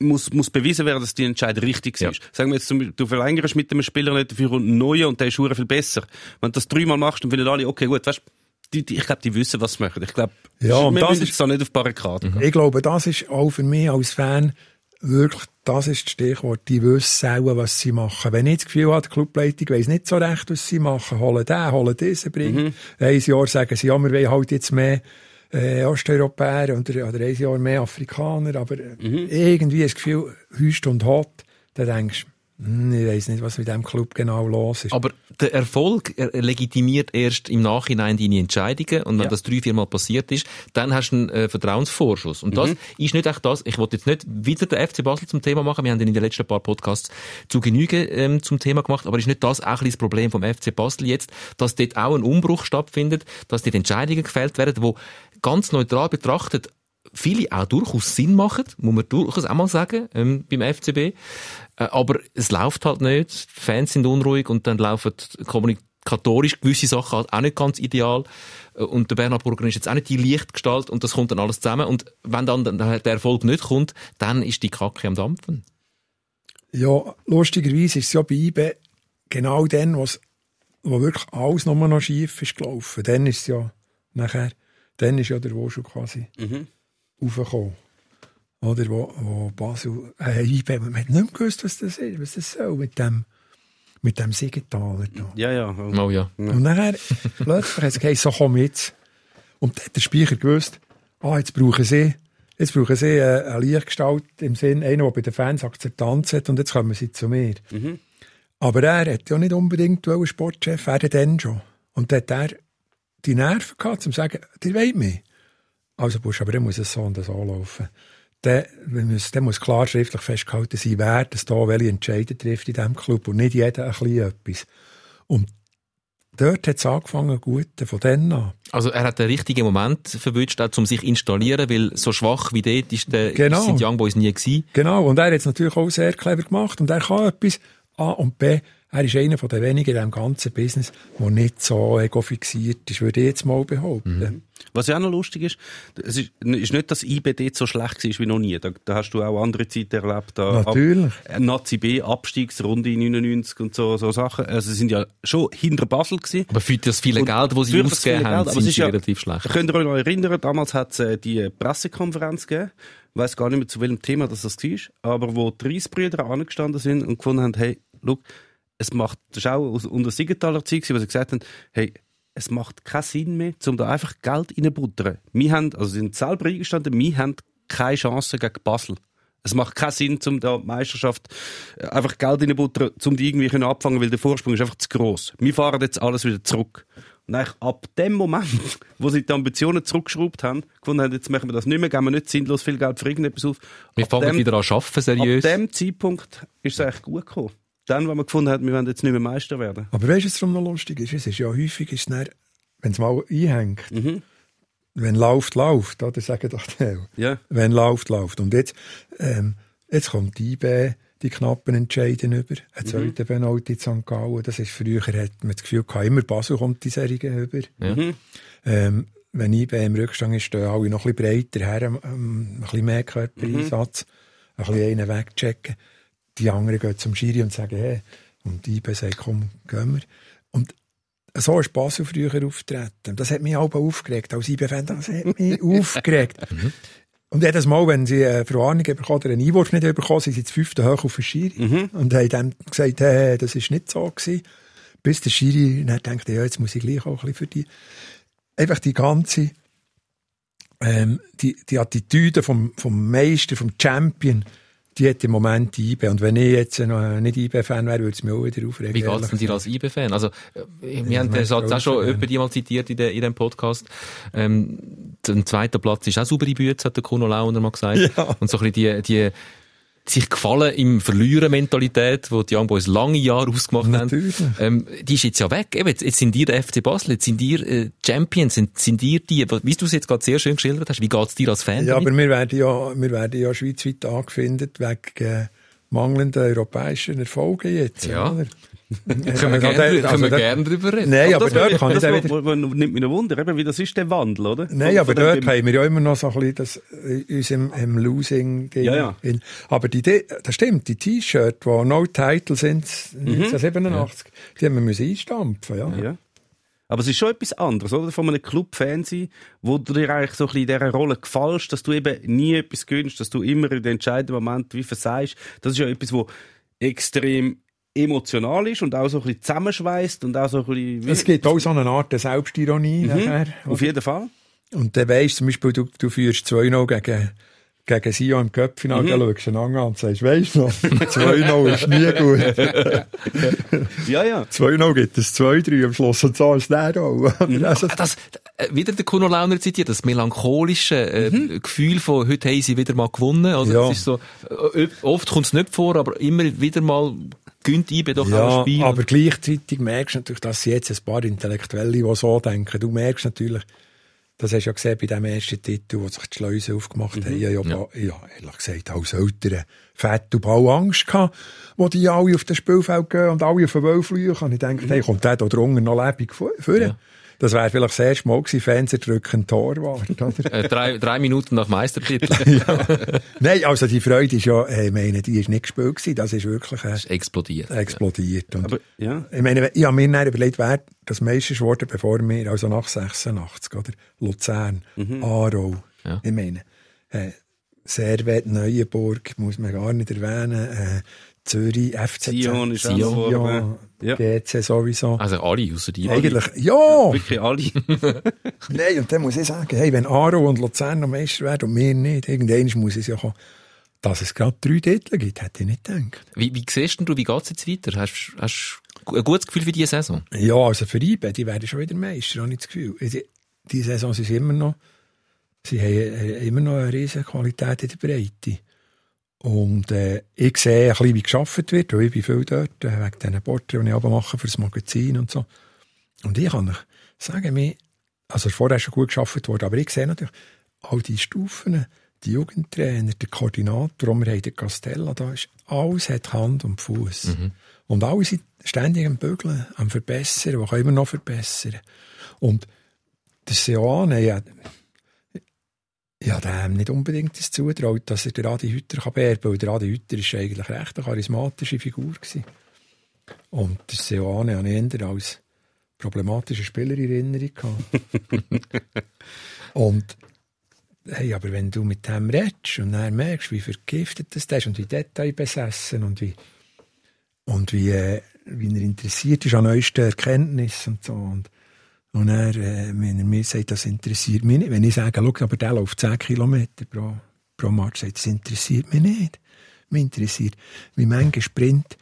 muss, muss bewiesen werden, dass die Entscheidung richtig ja. ist. Sagen wir jetzt, du verlängerst mit dem Spieler nicht für einen neuen und der ist viel besser. Wenn du das dreimal machst, dann finden alle, okay, gut, weißt die, die, ich glaube, die wissen, was sie machen. Ich glaube, ja, und wir das ist da nicht auf Barrikaden. Mhm. Ich glaube, das ist auch für mich als Fan wirklich, das ist das Stichwort, die wissen auch, was sie machen. Wenn ich das Gefühl habe, die Clubleitung weiss nicht so recht, was sie machen, holen den, holen diesen, bringen. Mhm. Ein Jahr sagen sie, ja, wir wollen halt jetzt mehr äh, Osteuropäer oder, oder ein Jahr mehr Afrikaner, aber mhm. irgendwie das Gefühl, hüst und hot, dann denkst du, hm, ich weiß nicht, was mit dem Club genau los ist. Aber der Erfolg legitimiert erst im Nachhinein deine Entscheidungen. Und wenn ja. das drei, vier Mal passiert ist, dann hast du einen äh, Vertrauensvorschuss. Und das mhm. ist nicht echt das. Ich wollte jetzt nicht wieder den FC Basel zum Thema machen. Wir haben den in den letzten paar Podcasts zu Genüge ähm, zum Thema gemacht. Aber ist nicht das auch ein das Problem vom FC Basel jetzt, dass dort auch ein Umbruch stattfindet, dass dort Entscheidungen gefällt werden, wo ganz neutral betrachtet viele auch durchaus Sinn machen, muss man durchaus auch mal sagen, ähm, beim FCB. Äh, aber es läuft halt nicht, die Fans sind unruhig und dann laufen kommunikatorisch gewisse Sachen halt auch nicht ganz ideal. Äh, und der Bernhard Burger ist jetzt auch nicht die Lichtgestalt und das kommt dann alles zusammen. Und wenn dann der Erfolg nicht kommt, dann ist die Kacke am Dampfen. Ja, lustigerweise ist es ja bei IBE genau dann, was, wo wirklich alles nochmal noch schief ist gelaufen. Dann ist es ja nachher, dann ist ja der Wo schon quasi mhm raufgekommen. Oder wo, wo Basel, äh, IBM, man hat nicht mehr gewusst, was das ist, was das soll, mit dem, mit dem Siegenthaler da. Ja, ja. Oh ja. Und nachher, plötzlich hat es gesagt, so komm jetzt. Und dann hat der Speicher gewusst, ah, jetzt brauchen sie, jetzt brauchen sie eine, eine Lichtgestalt im Sinn, einer, der bei den Fans Akzeptanz hat, und jetzt kommen sie zu mir. Mhm. Aber er hat ja nicht unbedingt Sportchef, er hat dann schon. Und dann hat er die Nerven gehabt, um zu sagen, die wollt mich. Also, Busch, aber dann muss es so und so laufen. Dann, muss, dann muss klar schriftlich festgehalten sein, wer das da welche Entscheidungen trifft in diesem Club und nicht jeder ein bisschen etwas. Und dort hat es angefangen, gut, von dann an. Also er hat den richtigen Moment verwünscht, um sich zu installieren, weil so schwach wie dort ist der, genau. sind die Young Boys nie gewesen. Genau, und er hat es natürlich auch sehr clever gemacht und er kann etwas A und B er ist einer der wenigen in diesem ganzen Business, der nicht so ego-fixiert ist, würde ich jetzt mal behaupten. Mhm. Was ja auch noch lustig ist, es ist, ist nicht, dass IBD so schlecht war wie noch nie. Da, da hast du auch andere Zeiten erlebt. Da Natürlich. Ab, Nazi B, Abstiegsrunde 99 und so, so Sachen. Also, sie sind ja schon hinter Basel gewesen. Aber für das viele Geld, das sie ausgegeben haben, Geld, sind sie ja, relativ schlecht. Könnt ihr euch noch erinnern, damals hat es äh, die Pressekonferenz gegeben. Ich weiss gar nicht mehr, zu welchem Thema das, das war. Aber wo die Reisbrüder angestanden sind und gefunden haben, hey, look, es macht, das ist auch unter Siegenthaler Zeit, wo sie gesagt haben, hey, es macht keinen Sinn mehr, um da einfach Geld reinzubuttern. Wir haben, also sind selber eingestanden, wir haben keine Chance gegen Basel. Es macht keinen Sinn, um da die Meisterschaft äh, einfach Geld reinzubuttern, um die irgendwie abfangen, weil der Vorsprung ist einfach zu gross. Wir fahren jetzt alles wieder zurück. Und eigentlich ab dem Moment, wo sie die Ambitionen zurückgeschraubt haben, gefunden haben, jetzt machen wir das nicht mehr, geben wir nicht sinnlos viel Geld für irgendetwas auf. Wir fangen dem, wieder an arbeiten, seriös. Ab dem Zeitpunkt ist es eigentlich gut gekommen dann, wo man gefunden hat, wir wollen jetzt nicht mehr Meister werden. Aber weißt du, was darum noch lustig ist? Es ist ja häufig, ist wenn es mal einhängt, mhm. wenn läuft, läuft, oder sagen doch die ja. Wenn läuft, läuft. Und jetzt, ähm, jetzt kommt die IB die knappen Entscheiden über. Ein mhm. zweiter Penalty in St. Gallen. Das ist früher, hat man das Gefühl gehabt, immer Basel kommt die Serie über. Mhm. Ähm, wenn IB im Rückstand ist, stehen alle noch ein bisschen breiter her, ähm, ein bisschen mehr Körpereinsatz, mhm. ein bisschen einen wegchecken die anderen gehen zum Schiri und sagen, hey, und die IB sagt, komm, gehen wir. Und so ist Basel früher auftreten. Das hat mich auch aufgeregt. Als IB-Fan, das hat mich aufgeregt. Mhm. Und jedes Mal, wenn sie eine Verwarnung bekommen oder einen Einwurf nicht bekommen, sind sie das fünfte hoch auf den Schiri. Mhm. Und haben dann gesagt, hey, das ist nicht so gewesen. Bis der Schiri dann denkt, ja, jetzt muss ich gleich auch ein bisschen für die, einfach die ganze, ähm, die, die Attitüde vom, vom Meister, vom Champion, die hat im Moment die IB. Und wenn ich jetzt noch nicht IB-Fan wäre, würde es mich auch wieder aufregen. Wie geht es denn dir als IB-Fan? Also, äh, wir ja, haben den Satz auch schon über die mal zitiert in, der, in dem Podcast. Ähm, der zweite Platz ist auch saubere Bütze, hat der Kuno Launer mal gesagt. Ja. Und so ein bisschen die, die, sich gefallen im Verlieren-Mentalität, die die Young Boys lange Jahre ausgemacht Natürlich. haben, ähm, die ist jetzt ja weg. Eben, jetzt, jetzt sind ihr der FC Basel, jetzt sind ihr äh, Champions, sind, sind ihr die, wie du es jetzt gerade sehr schön geschildert hast, wie geht es dir als Fan Ja, damit? aber wir werden ja, wir werden ja schweizweit angefindet wegen äh, mangelnden europäischen Erfolgen jetzt. Ja. Oder? Können wir gerne also, gern drüber reden. Nein, aber, aber dort kann ich dann wieder... nimmt mich ein Wunder, eben, wie das ist der Wandel, oder? Nein, aber dort haben wir ja immer noch so ein bisschen das, äh, unserem im Losing-Ding. Ja, ja. aber die, das stimmt, die T-Shirts, die No Title sind, 1987, mhm. die haben wir müssen einstampfen, ja. ja. Aber es ist schon etwas anderes, oder? Von einem Club-Fan sein, wo du dir eigentlich so ein bisschen in dieser Rolle gefällst, dass du eben nie etwas gönnst, dass du immer in den entscheidenden Moment wie versagst. Das ist ja etwas, wo extrem emotional ist und auch so ein bisschen zusammenschweißt und auch so ein bisschen... Es gibt auch so eine Art Selbstironie mhm, nachher. Auf jeden Fall. Und dann weisst du zum Beispiel, du, du führst 2-0 gegen gegen Sion im Köpfinal, mhm. dann schaust du ihn an und sagst, weisst du noch, 2-0 ist nie gut. ja, ja. 2-0 gibt es 2-3 am Schluss und so ist der auch. Mhm. Also, das, äh, wieder der Kuno Launer zitiert, das melancholische äh, mhm. Gefühl von, heute haben sie wieder mal gewonnen. Also, ja. ist so, äh, oft kommt es nicht vor, aber immer wieder mal gönnt IBE doch ja, auch Spiel. aber gleichzeitig merkst du natürlich, dass jetzt ein paar Intellektuelle, die so denken, du merkst natürlich, das hast du ja gesehen bei dem ersten Titel, wo sich die Schleusen aufgemacht mhm. haben. Ich habe ja, ja, ehrlich gesagt, als Eltern fett und bau Angst gehabt, wo die alle auf das Spielfeld gehen und alle auf den Wolf fliegen. Und ich denke, mhm. hey, kommt der da drunten noch lebendig vor? Ja. Das wäre vielleicht das erste Mal gewesen, Fernseher drücken Torwart, oder? äh, drei, drei Minuten nach Meistertitel. ja. Nein, also die Freude ist ja, ich meine, die ist nicht gespielt gewesen, das ist wirklich, äh, ist explodiert. Explodiert. Und Aber, ja. Ich meine, ich habe mir dann überlegt, wer das Meister geworden, bevor wir, also nach 86, oder? Luzern, mhm. Aarau. Ja. Ich meine, äh, Servet, Neuenburg, muss man gar nicht erwähnen, äh, Zürich, FCZ, Sion ist Sion, ja. GC sowieso. Also alle, außer die. Eigentlich, ja! Wirklich alle. Nein, und dann muss ich sagen, hey, wenn Aro und Luzern noch Meister werden und wir nicht, irgendwann muss es ja kommen. Dass es gerade drei Titel gibt, hätte ich nicht gedacht. Wie, wie siehst du, wie geht es jetzt weiter? Hast du ein gutes Gefühl für diese Saison? Ja, also für IBE, die werden schon wieder Meister, habe ich das Gefühl. Die, die Saison sind immer noch, sie haben immer noch eine riesige Qualität in der Breite. Und äh, ich sehe ein bisschen, wie geschafft wird, weil ich bin viel dort, äh, wegen diesen Porträts, die ich aber mache für das Magazin und so. Und ich kann euch sagen, mir, also vorher schon gut geschafft worden, aber ich sehe natürlich all die Stufen, die Jugendtrainer, der Koordinator, wir haben den Castella, da ist, alles hat Hand und Fuß. Mhm. Und alle sind ständig am Bügeln, am Verbessern, was können wir noch verbessern. Und das Seoane, ja, ja, dem nicht unbedingt das zutraut, dass er den Adi Hütter kann beerben kann, weil der Adi Hütter ist eigentlich recht eine charismatische Figur gewesen. Und der Seoane habe ich eher als problematische Spieler in Erinnerung gehabt. und hey, aber wenn du mit dem redest und dann merkst, wie vergiftet das ist und wie detailbesessen und wie, und wie, äh, wie er interessiert ist an neuesten Erkenntnissen und so. Und, und er, äh, wenn er mir sagt, das interessiert mich nicht, wenn ich sage, schau, aber der läuft 10 Kilometer pro, pro Match, sagt, das interessiert mich nicht. Mich interessiert, wie manche Sprint,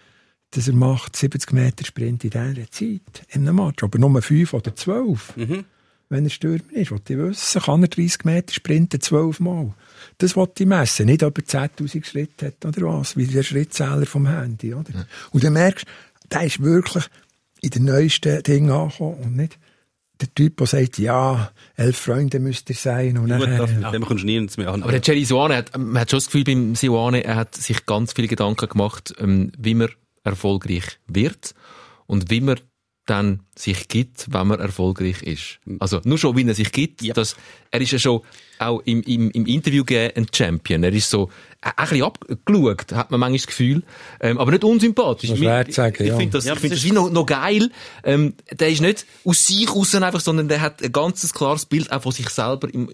dass er macht, 70 Meter Sprint in dieser Zeit, in einem Match, aber nur 5 oder 12. Mhm wenn er Stürmer ist. Wollte ich wissen, kann er 30 Meter sprinten, zwölfmal. Das wollte ich messen. Nicht, ob er 10.000 Schritte hat oder was, wie der Schrittzähler vom Handy. Oder? Ja. Und dann merkst du, der ist wirklich in den neuesten Dingen angekommen und nicht der Typ, der sagt, ja, elf Freunde müsste er sein. Und Gut, nachher, das, ja. dem kommst du nie mehr an. Aber der Jerry Suane, hat, man hat schon das Gefühl beim Suane, er hat sich ganz viele Gedanken gemacht, ähm, wie man erfolgreich wird und wie man dann sich gibt, wenn man erfolgreich ist. Also nur schon, wie er sich gibt, ja. dass, er ist ja schon auch im, im, im Interview ein Champion. Er ist so ein bisschen abgeschaut, hat man manchmal das Gefühl. Ähm, aber nicht unsympathisch. Das ich sagen, ich, ja. finde das, ja, ich find das wie noch, noch geil. Ähm, der ist nicht aus sich raus einfach, sondern der hat ein ganzes klares Bild auch von sich selber im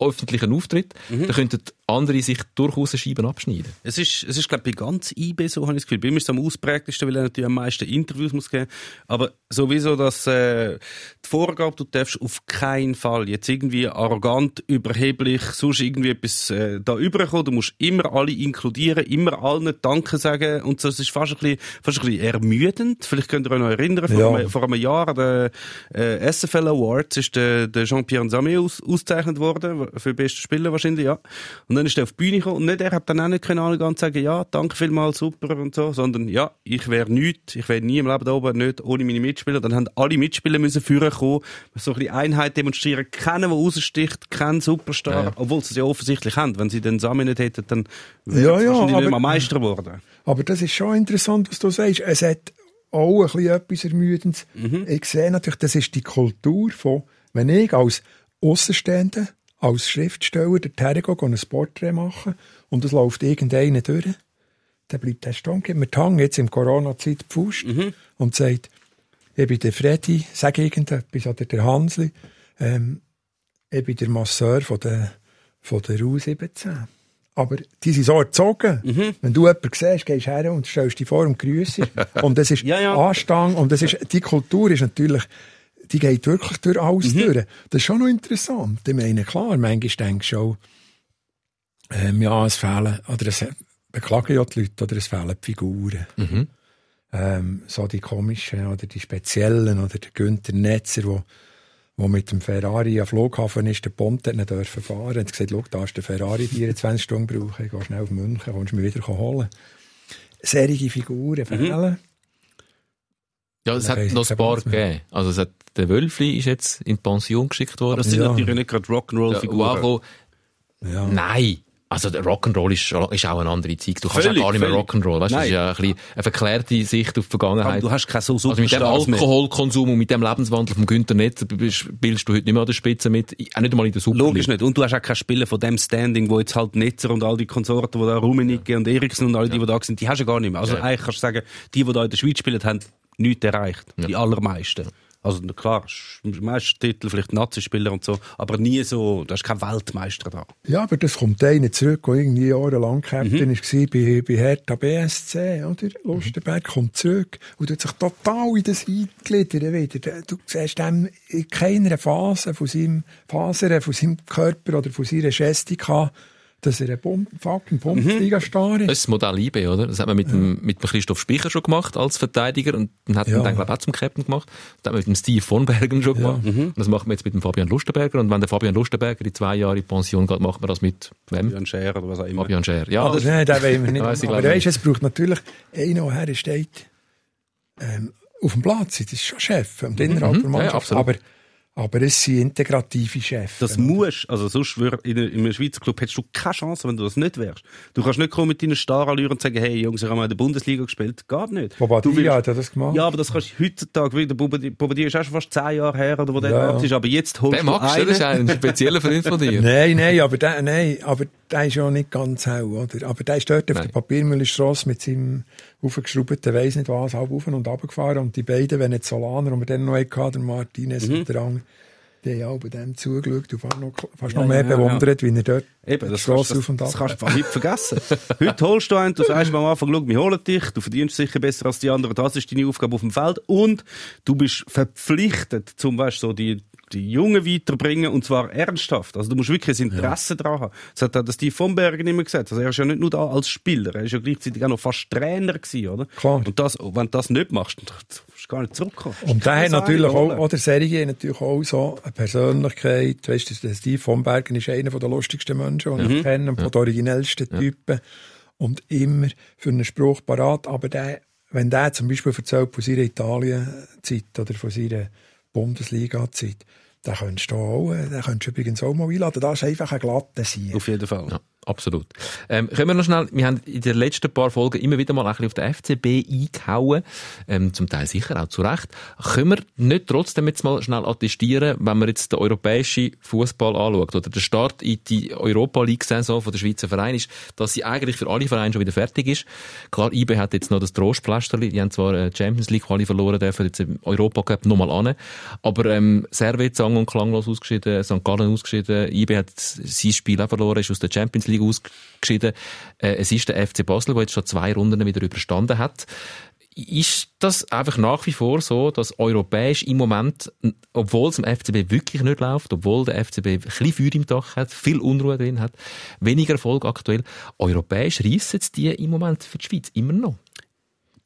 öffentlichen Auftritt. Mhm. Da könnten andere sich durchaus Scheiben abschneiden. Es ist, es ist, glaube ich, bei ganz IB so, habe ich das Gefühl. Bei ihm ist es am ausprägtesten, weil er natürlich am meisten Interviews muss geben. Aber sowieso, dass, äh, die Vorgabe, du darfst auf keinen Fall jetzt irgendwie arrogant, überheblich, sonst irgendwie etwas, äh, da überkommen. Du musst immer alle inkludieren, immer allen Danke sagen. Und so, es ist fast ein bisschen, fast ein bisschen ermüdend. Vielleicht könnt ihr euch noch erinnern, vor, ja. einem, vor einem Jahr, der, äh, SFL Awards ist der, der Jean-Pierre Nzame aus, ausgezeichnet worden, für den besten Spieler wahrscheinlich, ja. Und dann ist er auf die Bühne gekommen und nicht, er hat dann auch nicht können alle sagen, ja, danke vielmals, super und so, sondern ja, ich wäre nichts, ich wäre nie im Leben da oben nicht ohne meine Mitspieler. Dann haben alle Mitspieler müssen führen kommen, so ein bisschen Einheit demonstrieren, keiner, der raussticht, kein Superstar, ja. obwohl sie es ja offensichtlich haben. Wenn sie den Samen nicht hätten, dann ja, ja, aber, nicht mehr Meister geworden. Aber das ist schon interessant, was du sagst. Es hat auch ein bisschen etwas Ermüdendes. Mhm. Ich sehe natürlich, das ist die Kultur von, wenn ich als Außenstehender als Schriftsteller der Tergo ein Porträt machen und es läuft irgendeiner durch, dann bleibt der stehen, gibt mir Hand jetzt in Corona-Zeit die mhm. und sagt, ich bin der Freddy, sag irgendetwas, oder der Hansli, ähm, ich bin der Masseur von der, von der U17. Aber die sind so erzogen. Mhm. Wenn du jemanden siehst, gehst du her und stellst dich vor und grüßt. und das ist ja, ja. Anstand und das ist, die Kultur ist natürlich die geht wirklich durch alles mhm. durch. Das ist schon noch interessant. Ich meine, klar, manchmal denkst du schon, ähm, ja, es fehlen, oder es beklagen ja die Leute, oder es fehlen die Figuren. Mhm. Ähm, so die komischen oder die speziellen, oder der Günther Netzer, wo, wo mit dem Ferrari am Flughafen ist, der Ponte nicht dürfen fahren. Er hat gesagt, schau, da ist der Ferrari 24 Stunden brauchen, ich gehe schnell auf München, kannst du mich wieder holen. Serige Figuren mhm. fehlen. Mhm. Ja, es hat noch ein paar gegeben. Also es hat, der Wölfli ist jetzt in Pension geschickt worden. das sind ja. natürlich nicht gerade Rock'n'Roll-Figuren. Ja. Nein. Also der Rock'n'Roll ist, ist auch eine andere Zeit. Du kannst völlig, auch gar nicht mehr Rock'n'Roll. Weißt, das ist ja ein bisschen eine verklärte Sicht auf die Vergangenheit. du hast keine so super Also mit dem Alkoholkonsum und mit dem Lebenswandel von Günther Netz bildest du heute nicht mehr an der Spitze mit. Auch nicht einmal in der Super Logisch nicht. Und du hast auch keine Spieler von dem Standing, wo jetzt halt Netzer und all die Konsorten, die da Rummenigge ja. und Eriksen und all die, die da sind, die hast du gar nicht mehr. Also ja. eigentlich kannst du sagen, die, die da in der Schweiz spielen, haben nichts erreicht. Ja. Die allermeisten. Also klar, Meistertitel, vielleicht Nazi-Spieler und so, aber nie so, da ist kein Weltmeister da. Ja, aber das kommt einer zurück, der irgendwie jahrelang Captain mhm. war bei, bei Hertha BSC, oder? Lustenberg kommt zurück und hat sich total in das eingliedern wieder. Du siehst ihm in keiner Phase von seinem, Phase von seinem Körper oder von seiner Gestik dass er ein fucking Bundesliga-Star ist. Das ist das Modell IB, oder? Das hat man mit, ja. dem, mit dem Christoph Speicher schon gemacht als Verteidiger und dann hat ja. dann, glaube ich, auch zum Captain gemacht. Das hat man mit dem Steve von Bergen schon gemacht. Ja. Mhm. Das macht man jetzt mit dem Fabian Lustenberger und wenn der Fabian Lustenberger in zwei Jahre in Pension geht, macht man das mit wem? Fabian Scher oder was auch immer. Fabian Scher, ja. Ah, das, nein, den wollen wir nicht. Weiss aber weißt, es braucht natürlich einer, der steht ähm, auf dem Platz, das ist schon Chef, am innerhalb mhm. der Mannschaft. Ja, aber aber es sind integrative Chefs. Das musst, also sonst wär, in, in einem Schweizer Club hättest du keine Chance, wenn du das nicht wärst. Du kannst nicht kommen mit deinen Starallüren und sagen, hey Jungs, ich habe mal in der Bundesliga gespielt. Geht nicht. Bobadilla hat das gemacht. Ja, aber das kannst du heutzutage wieder. Bobadilla ist auch schon fast zehn Jahre her, oder wo der ja, ist. Aber jetzt holst den du magst einen. Das ist ein spezieller Freund von dir. nein, nein, aber der, nein, aber der ist ja nicht ganz hell, oder? Aber der ist dort nein. auf der Papiermüllerstrasse mit seinem aufgeschraubten, weiss nicht was, halb auf und runter gefahren. Und die beiden, Solaner, und wir dann noch hatten, der Martinez mhm. und der andere, die haben bei dem zugeschaut und fast noch, fast ja, noch mehr ja, bewundert, ja. wie er dort Eben, das, kannst, das, das kannst du nicht vergessen. Heute holst du einen, du sagst am Anfang, schau, wir holen dich, du verdienst sicher besser als die anderen, das ist deine Aufgabe auf dem Feld und du bist verpflichtet, zum Beispiel so die die Jungen weiterbringen und zwar ernsthaft. Also du musst wirklich ein Interesse ja. daran haben. Das hat auch Steve von Bergen immer gesagt. Also er ist ja nicht nur da als Spieler, er ist ja gleichzeitig auch noch fast Trainer gewesen, oder? Klar. Und das, wenn du das nicht machst, dann musst du gar nicht zurückkommen. Und der hat natürlich auch, oder Serie natürlich auch so eine Persönlichkeit. Weißt du, Steve von Bergen ist einer der lustigsten Menschen, die mhm. ich kenne, und ja. den originellsten ja. Typen. Und immer für einen Spruch parat. Aber der, wenn der zum Beispiel erzählt von seiner Italien-Zeit oder von seiner Bundesliga-Zeit, den könntest du auch, den könntest du übrigens auch mal einladen. Das ist einfach ein glatter Sein. Auf jeden Fall. Ja. Absolut. Ähm, können wir noch schnell, wir haben in den letzten paar Folgen immer wieder mal ein bisschen auf den FCB eingehauen, ähm, zum Teil sicher auch zu Recht. Können wir nicht trotzdem jetzt mal schnell attestieren, wenn man jetzt den europäischen Fußball anschaut oder der Start in die Europa League-Saison der Schweizer Verein ist, dass sie eigentlich für alle Vereine schon wieder fertig ist. Klar, IB hat jetzt noch das Trostpflasterli, die haben zwar äh, Champions League Quali verloren, dürfen jetzt im Europa Cup nochmal an, aber ähm, Servet sang und klanglos ausgeschieden, St. Gallen ausgeschieden, IB hat sein Spiel auch verloren, ist aus der Champions League Liga ausgeschieden. Äh, es ist der FC Basel, der jetzt schon zwei Runden wieder überstanden hat. Ist das einfach nach wie vor so, dass europäisch im Moment, obwohl es im FCB wirklich nicht läuft, obwohl der FCB ein bisschen Feuer im Dach hat, viel Unruhe drin hat, weniger Erfolg aktuell, europäisch reissen die im Moment für die Schweiz immer noch?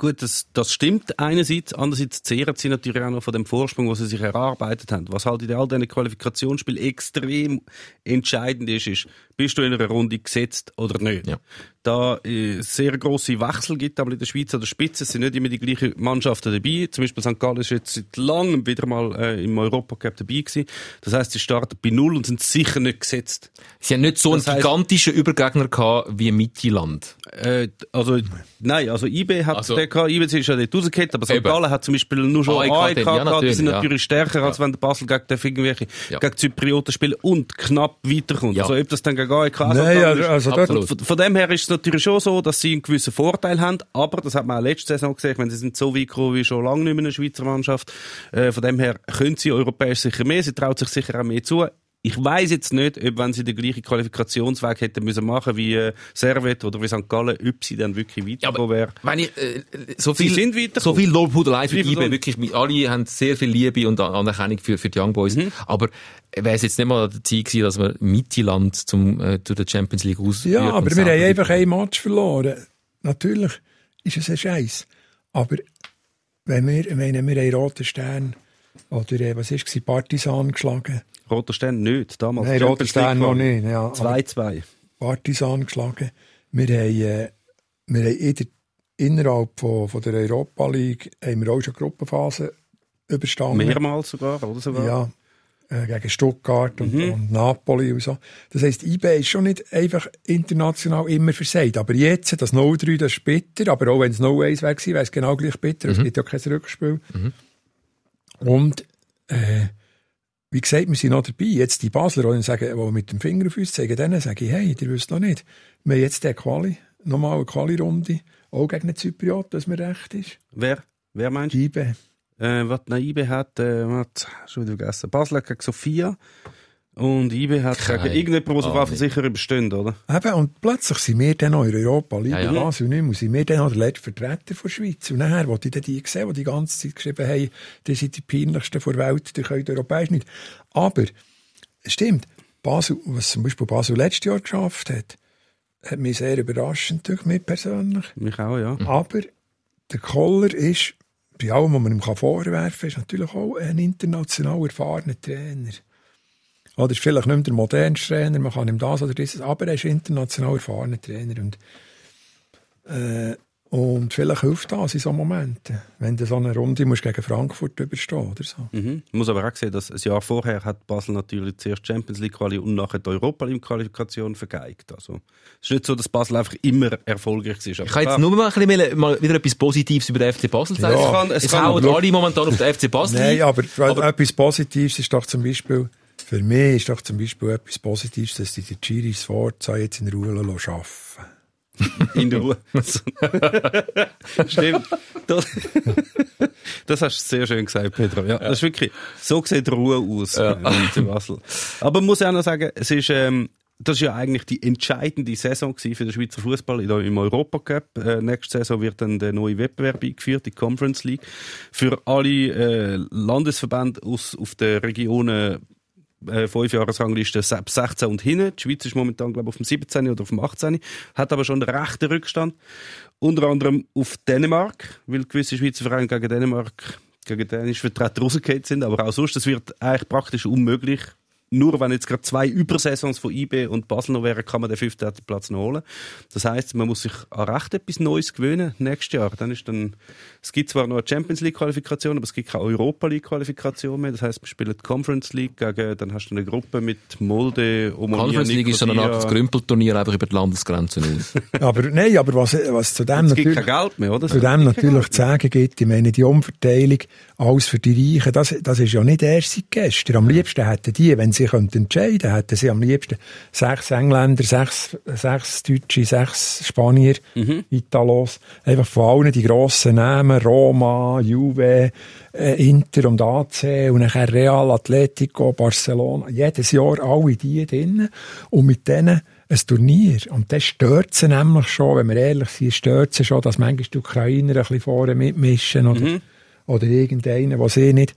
Gut, das, das stimmt einerseits. Andererseits zehren sie natürlich auch noch von dem Vorsprung, was sie sich erarbeitet haben. Was halt in all diesen Qualifikationsspielen extrem entscheidend ist, ist, bist du in einer Runde gesetzt oder nicht. Ja. Da äh, sehr große Wechsel gibt, aber in der Schweiz an der Spitze sind nicht immer die gleichen Mannschaften dabei. Zum Beispiel St. Gallen ist jetzt seit langem wieder mal äh, im Europacup dabei gewesen. Das heißt, sie starten bei Null und sind sicher nicht gesetzt. Sie haben nicht so das einen heisst, gigantischen Übergegner gehabt wie Mittelland. Äh, also, nein, also IB hat also, den gehabt. IB ist ja nicht rausgekehrt, aber St. Eben. Gallen hat zum Beispiel nur schon AEK, AEK ja, gehabt. Die sind natürlich ja. stärker, als wenn der Basel gegen, irgendwelche, ja. gegen Zyprioten spielt und knapp weiterkommt. Ja. Also, ob das dann gegen gar keine Nein, also, also von, von, dem her ist es natürlich schon so, dass sie einen gewissen Vorteil haben, aber das hat man auch letzte Saison gesehen, wenn sie sind so weit gekommen wie schon lange nicht mehr eine Schweizer Mannschaft. Äh, von dem her können sie europäisch sicher mehr, sie traut sich sicher auch mehr zu. Ich weiß jetzt nicht, ob wenn sie den gleichen Qualifikationsweg hätten müssen machen wie äh, Servet oder wie St. Gallen, ob sie dann wirklich weitergekommen wäre. Wenn ich, äh, so viel, sie sind so viel Lobhudelei für IBE, wirklich, alle haben sehr viel Liebe und Anerkennung für, für die Young Boys. Mhm. Aber wäre es jetzt nicht mal der Zeit gewesen, dass wir Mittelland zum, äh, zu der Champions League aus Ja, aber wir haben einfach ein Match verloren. Natürlich ist es ein Scheiß. Aber wenn wir, meine, wir haben Roten Stern oder äh, was ist es, Partisan geschlagen Roter Stern nicht, damals. Nein, Roter Stern noch nicht, ja. 2-2. Partisan geschlagen. Wir haben, äh, wir haben in der, innerhalb von, von der Europa League haben wir auch schon Gruppenphase überstanden. Mehrmals sogar, oder sogar? Ja, äh, gegen Stuttgart und, mhm. und, Napoli und so. Das heisst, IB ist schon nicht einfach international immer versagt. Aber jetzt, das 0-3, das ist bitter. Aber auch wenn es 0-1 wäre, wäre es genau gleich bitter. Mhm. Es gibt ja kein Rückspiel. Mhm. Und, äh, wie gesagt, wir sind noch dabei. Jetzt die Basler, die sagen, die mit dem Finger auf uns zeigen, denen sage ich, hey, ihr wisst noch nicht. Wir haben jetzt den Quali, nochmal eine Quali-Runde, auch gegen den Zypriot, dass mir recht ist. Wer? Wer meinst du? IB. Äh, was Naibe hat, äh, was, schon wieder vergessen. Basel gegen Sofia. Und IB hat Keine gegen irgendjemanden, der sich Ahnung. einfach sicher überstehen, oder? Eben, und plötzlich sind wir dann auch in Europa League Ja, ja. und nicht mehr, sind wir dann auch der letzte Vertreter der Schweiz. Und nachher, wo ich dann die gesehen, die die ganze Zeit geschrieben haben, die sind die peinlichsten der Welt, die können europäisch nicht. Aber, es stimmt, Basel, was zum Beispiel Basel letztes Jahr geschafft hat, hat mich sehr überraschend durch mich persönlich. Mich auch, ja. Aber der Koller ist, bei allem, was man ihm vorwerfen kann, ist natürlich auch ein international erfahrener Trainer. Oder ist vielleicht nicht mehr der modernste Trainer, man kann ihm das oder dieses, aber er ist international erfahrener Trainer. Und, äh, und vielleicht hilft das in so Momenten, wenn du so eine Runde musst gegen Frankfurt überstehen oder so. Mhm. Ich muss aber auch sehen, dass ein Jahr vorher hat Basel natürlich zuerst Champions League Quali und nachher die Europa League Qualifikation vergeigt. Also, es ist nicht so, dass Basel einfach immer erfolgreich ist. Ich kann jetzt nur mal, ein bisschen mal wieder etwas Positives über den FC Basel sagen. Ja. Es kann- es es kann- hauen alle momentan auf den FC Basel. Nein, ein. aber, Aber- etwas Positives ist doch zum Beispiel, für mich ist doch zum Beispiel etwas Positives, dass die die Giris Forza jetzt in Ruhe lassen arbeiten in der Ruhe. Stimmt. Das, das hast du sehr schön gesagt, Pedro. Ja, das ist wirklich, so sieht Ruhe aus ja. in Basel. Aber man muss auch noch sagen, es ist, ähm, das ist ja eigentlich die entscheidende Saison für den Schweizer Fußball im Europacup. Äh, nächste Saison wird dann der neue Wettbewerb eingeführt, die Conference League. Für alle äh, Landesverbände aus auf der Regionen äh, fünf Jahresrangliste ab 16 und hinten. Die Schweiz ist momentan, glaube ich, auf dem 17. oder auf dem 18. Hat aber schon einen rechten Rückstand. Unter anderem auf Dänemark, weil gewisse Schweizer Vereine gegen Dänemark, gegen dänische Vertreter rausgefallen sind. Aber auch sonst, das wird eigentlich praktisch unmöglich. Nur wenn jetzt gerade zwei Übersaisons von IB und Basel noch wären, kann man den fünften Platz noch holen. Das heißt, man muss sich an recht etwas Neues gewöhnen nächstes Jahr. Dann ist dann, es gibt zwar noch eine Champions League Qualifikation, aber es gibt keine Europa League Qualifikation mehr. Das heißt, wir spielen die Conference League gegen, dann hast du eine Gruppe mit Molde, Omonia, Conference League ist so eine Art Nicosia. Grümpelturnier einfach über die Landesgrenzen aus. Aber nein, aber was, was zu dem Es gibt natürlich, kein Geld mehr, oder? zu dem natürlich zu sagen gibt, ich meine, die Umverteilung, alles für die Reichen, das, das ist ja nicht erst seit gestern. Am liebsten hätten die, wenn sie könnten entscheiden, hätten sie am liebsten sechs Engländer, sechs, sechs Deutsche, sechs Spanier, Italos, einfach von allen die grossen Namen, Roma, Juve, äh, Inter und AC und nachher Real, Atletico, Barcelona, jedes Jahr alle die drinnen und mit denen ein Turnier. Und das stört sie nämlich schon, wenn wir ehrlich sind, stört sie schon, dass manchmal die Ukrainer ein bisschen vorne mitmischen oder, oder irgendeiner, der sie nicht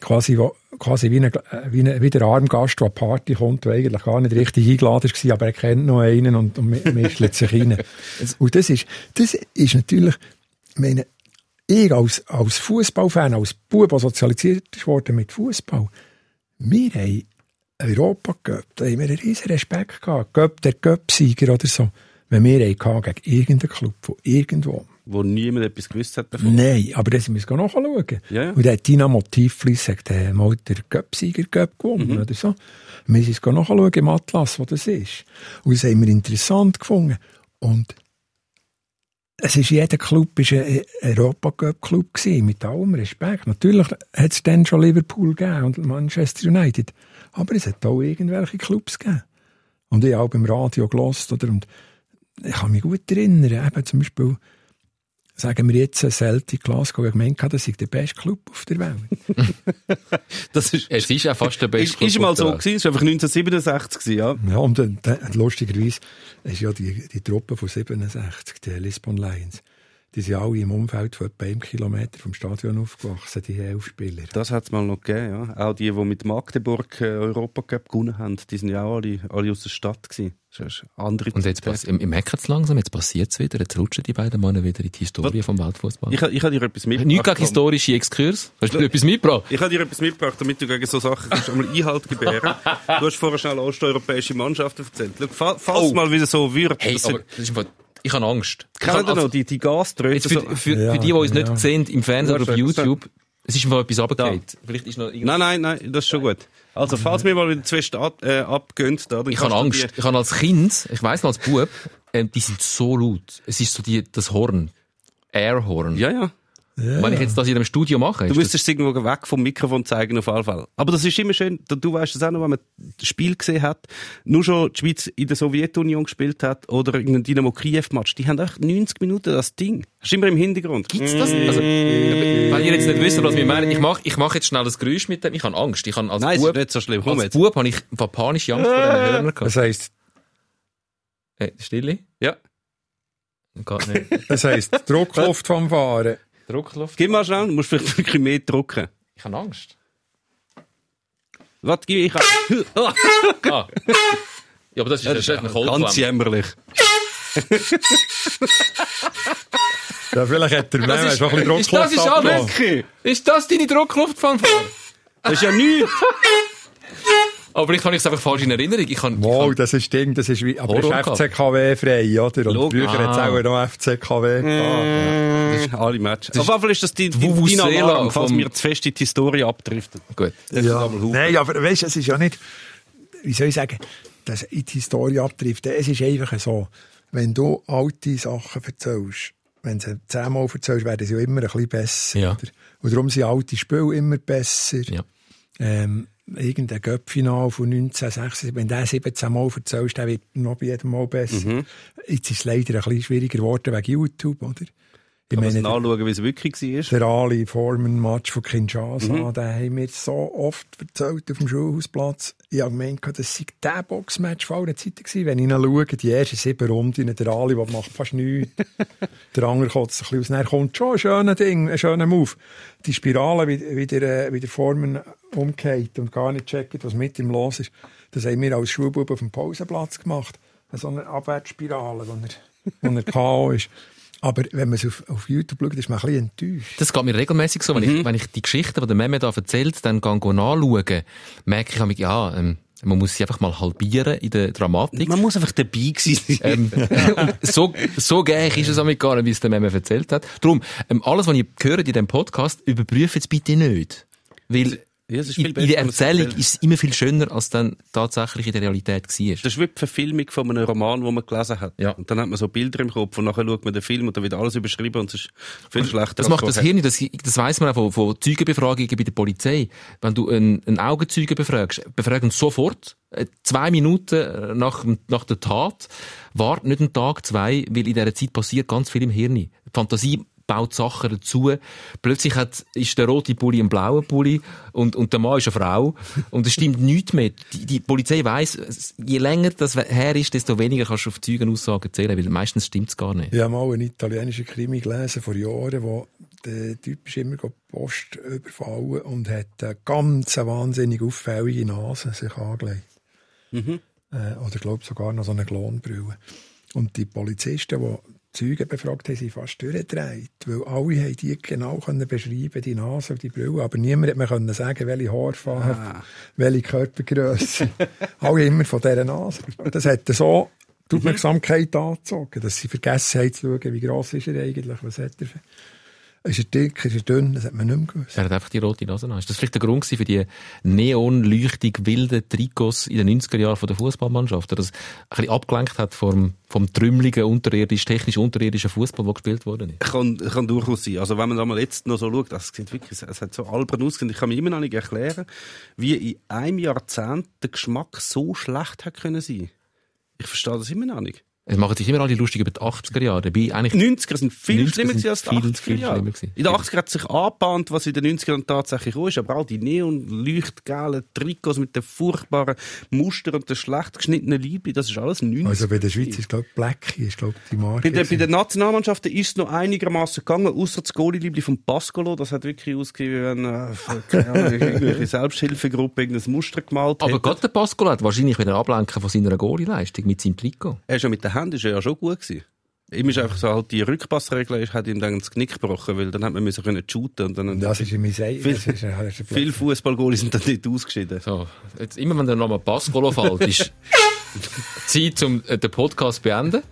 quasi, wo- quasi wie, ein, wie, ein, wie der Armgast, der Party kommt, der eigentlich gar nicht richtig eingeladen war, aber er kennt noch einen und, und mi- mischt sich rein. Und das ist, das ist natürlich, ich meine, ich als, als Fußballfan, als Bub, der sozialisiert worden mit Fußball, wir haben Europa Cup, da haben wir einen riesen Respekt gehabt. Cup, der Cup-Sieger oder so. Wenn wir einen gegen irgendeinen Club von irgendwo. Wo niemand etwas gewusst hat davon. Nein, aber das müssen wir nachschauen. Ja, ja. Und der Dynamo Tiflis hat äh, mal der Cup-Sieger Cup gewonnen Mhm. oder so. Wir müssen es nachschauen im Atlas, wo das ist. Und das haben wir interessant gefunden. Und es ist jeder Club ist ein Europacup-Club gewesen, mit allem Respekt. Natürlich hat es dann schon Liverpool gegeben und Manchester United. Aber es hat auch irgendwelche Clubs gegeben. Und ich habe beim Radio gelost, oder? Und ich kann mich gut erinnern, eben zum Beispiel, sagen wir jetzt, Celtic Glasgow, ich gemeint, habe, das sei der beste Club auf der Welt. Das ist, es ist auch fast der beste ist, ist mal auf der so gewesen, es war einfach 1967 gewesen, ja. Ja, und äh, äh, lustigerweise ist ja die, die Truppe von 67, die Lisbon Lions, die sind alle im Umfeld von etwa einem Kilometer vom Stadion aufgewachsen, die elf Spieler. Das hat es mal noch gegeben, ja. Auch die, die mit Magdeburg äh, Europacup gewonnen haben, die sind ja auch alle, alle aus der Stadt gewesen. Das ist eine andere Und jetzt pass im, im Hacken es langsam, jetzt passiert es wieder, jetzt rutschen die beiden Männer wieder in die Historie vom Weltfußball. Ich, ich habe dir etwas mitgebracht. Nicht gegen historische Exkurs. Hast du etwas mitgebracht? Ich habe dir etwas mitgebracht, damit du gegen so Sachen kannst einmal Einhalt gebären. Du hast vorher schnell osteuropäische Mannschaften erzählt. Schau, fa- falls Oh. mal wieder so wird. Hey, das aber das ist ich habe Angst. Ich Kennt habe ihr also- noch die, die Gaströte? Für, für, Ja, für die, die uns nicht ja. sehen, im Fernsehen Ja, oder auf YouTube, es ist einfach etwas runtergefallen. Vielleicht ist noch. Nein, nein, nein, das ist schon gut. Also, falls mir mal wieder fest ab, äh, abgönnt, da, dann Ich habe Angst. Ich habe als Kind, ich weiss noch als Bub, ähm, die sind so laut. Es ist so die, das Horn. Airhorn. Die, ja, ja. Wenn ich jetzt das in einem Studio mache, Du ist das, müsstest es irgendwo weg vom Mikrofon zeigen, auf jeden Fall. Aber das ist immer schön, du, du weißt es auch noch, wenn man das Spiel gesehen hat, nur schon die Schweiz in der Sowjetunion gespielt hat oder irgendein Dynamo Kiew-Match, die haben echt 90 Minuten das Ding. Hast du immer im Hintergrund. gibt's das? Also, wenn ihr jetzt nicht wissen, was wir meinen, ich mache ich mach jetzt schnell ein Geräusch mit dem. Ich habe Angst. Ich habe als Nein, Bub, ist nicht so schlimm. Komm als jetzt. Bub habe ich panische Angst vor diesen Hörnern gehabt. Das heisst, Hey, Stille? Ja. Das heisst Druckluft vom Fahren. Druckluft? Gib mal schnell, du musst vielleicht wirklich mehr drücken. Ich habe Angst. Was gib ich? Oh, Ah. Ja, aber das ist, das ist ein ganz Coldflam. jämmerlich. Ja, vielleicht hat der Mann ist- schon ein bisschen ist das Druckluft ist abgelassen. alles? Ist das deine Druckluftfanfare? Das ist ja nichts. Aber ich habe es einfach falsch in Erinnerung. Ich kann, Wow, ich das ist Ding, das ist wie, aber das ist gehabt. FCKW frei, oder? Und Logisch. früher hat es Ah. auch noch FCKW gehabt. Alle Matches. Auf jeden Fall ist das die, die, dein Alarm, falls vom- wir zu fest in die Historie abdriften. kann, gut. Das ist aber Haufen. Nein, aber weißt du, es ist ja nicht, wie soll ich sagen, dass in die Historie abtrifft. Es ist einfach so, wenn du alte Sachen erzählst, wenn du sie zehnmal erzählst, werden sie ja immer ein bisschen besser. Ja. Oder? Und darum sind alte Spiele immer besser. Ja. Ähm, irgendein Göppfinal von 1976, wenn du den 17 Mal erzählst, dann wird noch bei jedem Mal besser. Mhm. Jetzt ist es leider ein bisschen schwieriger geworden wegen YouTube, oder? Ich Kann meine, nachschauen, wie es wirklich war. der Ali Foreman Match von Kinshasa, Mhm. den haben wir so oft erzählt auf dem Schulhausplatz. Ich habe gemeint, das sei der Boxmatch von aller Zeiten gewesen. Wenn ich ihn schaue, die ersten sieben Runden, der Ali, der macht fast nichts. der andere kotzt ein bisschen aus. Dann kommt schon ein schöner Ding, ein schöner Move. Die Spirale, wie, wie, der, äh, wie der Foreman umgeht und gar nicht checkt, was mit ihm los ist. Das haben wir als Schulbub auf dem Pausenplatz gemacht. So eine Abwärtsspirale, wo er, wo er K.O. ist. Aber wenn man es auf, auf YouTube schaut, ist man ein bisschen enttäuscht. Das geht mir regelmäßig so. Wenn, ich, wenn ich die Geschichten, die der Meme da erzählt, dann gehe ich nachschauen, merke ich, ja, ähm, man muss sie einfach mal halbieren in der Dramatik. Man muss einfach dabei sein. ähm, so, so gängig ist es damit gar nicht, wie es der Meme erzählt hat. Darum, ähm, alles, was ihr hört in diesem Podcast, überprüft es bitte nicht. Weil Ja, ist in, in der Erzählung ist es immer viel schöner, als dann tatsächlich in der Realität war. Das ist wie die Verfilmung von einem Roman, den man gelesen hat. Ja. Und dann hat man so Bilder im Kopf und nachher schaut man den Film und dann wird alles überschrieben und es ist viel schlechter. Das macht das. Hirn, das, das weiss man auch von, von Zeugenbefragungen bei der Polizei. Wenn du einen, einen Augenzeugen befragst, befragen sofort, äh, zwei Minuten nach, nach der Tat, wart nicht einen Tag, zwei, weil in dieser Zeit passiert ganz viel im Hirn. Die Fantasie baut Sachen dazu. Plötzlich hat, ist der rote Pulli ein blauer Pulli und, und der Mann ist eine Frau. Und es stimmt nichts mehr. Die, die Polizei weiss, je länger das her ist, desto weniger kannst du auf Zeugenaussagen zählen, weil meistens stimmt's gar nicht. Ich habe mal einen italienischen Krimi gelesen vor Jahren, wo der Typ ist immer die Post überfallen und hat eine ganz wahnsinnig auffällige Nase sich angelegt. Mhm. Äh, oder ich glaube sogar noch so eine Klonbrille. Und die Polizisten, die Zeugen befragt haben, sind fast durchgedreht, weil alle haben die genau können beschreiben, die Nase und die Brille, aber niemand hat mir können sagen, welche Haarfarbe, Ah. welche Körpergröße. alle immer von dieser Nase. Das hat so die Aufmerksamkeit angezogen, dass sie vergessen haben zu schauen, wie gross ist er eigentlich, was hat er für... Ist er dick, ist er dünn, das hat man nicht mehr gewusst. Er hat einfach die rote Nase. Ist das vielleicht der Grund gewesen für die neonleuchtig wilden Trikots in den 90er Jahren von der Fußballmannschaft? Der das ein bisschen abgelenkt hat vom, vom trümmeligen, unterirdisch, technisch unterirdischen Fußball, der gespielt worden ist? Kann, kann durchaus sein. Also wenn man da mal jetzt noch so schaut, das sieht wirklich, es hat so albern ausgesehen. Ich kann mir immer noch nicht erklären, wie in einem Jahrzehnt der Geschmack so schlecht hat können sein. Ich verstehe das immer noch nicht. Es machen sich immer alle lustig über die 80er Jahre. Dabei eigentlich Die 90er sind viel 90er schlimmer sind als die viel, 80er viel Jahre. In den 80er hat sich angebahnt, was in den 90ern tatsächlich ist, aber auch die neon-leuchtgelben Trikots mit den furchtbaren Mustern und den schlecht geschnittenen Liebli, das ist alles 90er. Also bei der Schweiz ist, glaube ich, Blackie, ist, glaube die Marke. Bei, der, bei den Nationalmannschaften ist es noch einigermaßen gegangen, außer das Goalie-Liebli von Pascolo. Das hat wirklich ausgesehen, wie wenn äh, irgendwelche Selbsthilfegruppe irgendein Muster gemalt aber hat. gerade der Pascal hat wahrscheinlich wieder ablenken von seiner Goalie-Leistung mit seinem Trikot. Er ist ja mit den Händen ist er ja schon gut gewesen. Ihm ist einfach so halt die Rückpassregel ist, hat ihm dann das Knick gebrochen, weil dann hat man müssen können shooten und dann Und das ist in meinem Sei. Viel- das ist, das ist ein viele Fußballgoalies sind dann nicht ausgeschieden. So, jetzt immer wenn der Name Pascolo fällt, ist Zeit, um äh, den Podcast zu beenden.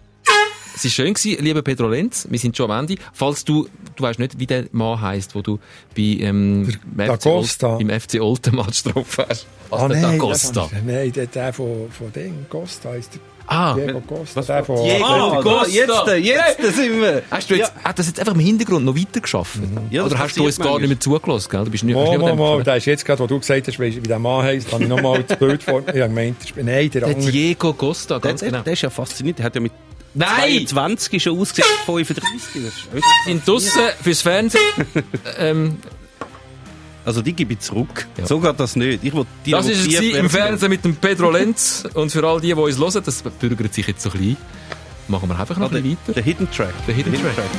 Es war schön, gewesen, lieber Pedro Lenz. Wir sind schon am Ende. Falls du, du weißt nicht, wie der Mann heisst, wo du bei, ähm, Der FC Ol- D'Acosta. beim FC Oltenmatch drauf hast. Ah, Also der nein, habe ich- Nein, der, der von, von Ding, Costa heisst der. Ah, Diego Costa. was der von, Diego Ah, Costa. Jetzt, jetzt sind wir. hast du jetzt, hat das jetzt einfach im Hintergrund noch weiter geschafft? Ja, das Oder hast du uns gar nicht mehr zugelassen, gell? Du bist nicht, hast Mal, nicht mal, mal, der ist jetzt gerade, wo du gesagt hast, wie der Mann heisst, habe ich nochmal das Bild vor Ich habe gemeint, das ist- nein, der Der andere. Diego Costa, ganz der, genau. der ist ja faszinierend. Der hat ja mit Nein! 22 schon ausgesehen, 35. Das ist sind draussen fürs Fernsehen. ähm, Also die gebe ich zurück. Ja. So geht das nicht. Ich will die das ist es im Fernsehen mit dem Pedro Lenz. Und für all die, die uns hören, das bürgert sich jetzt so klein. Machen wir einfach noch ah, ein bisschen weiter. Der Hidden Track. Der Hidden, Hidden Track. Track.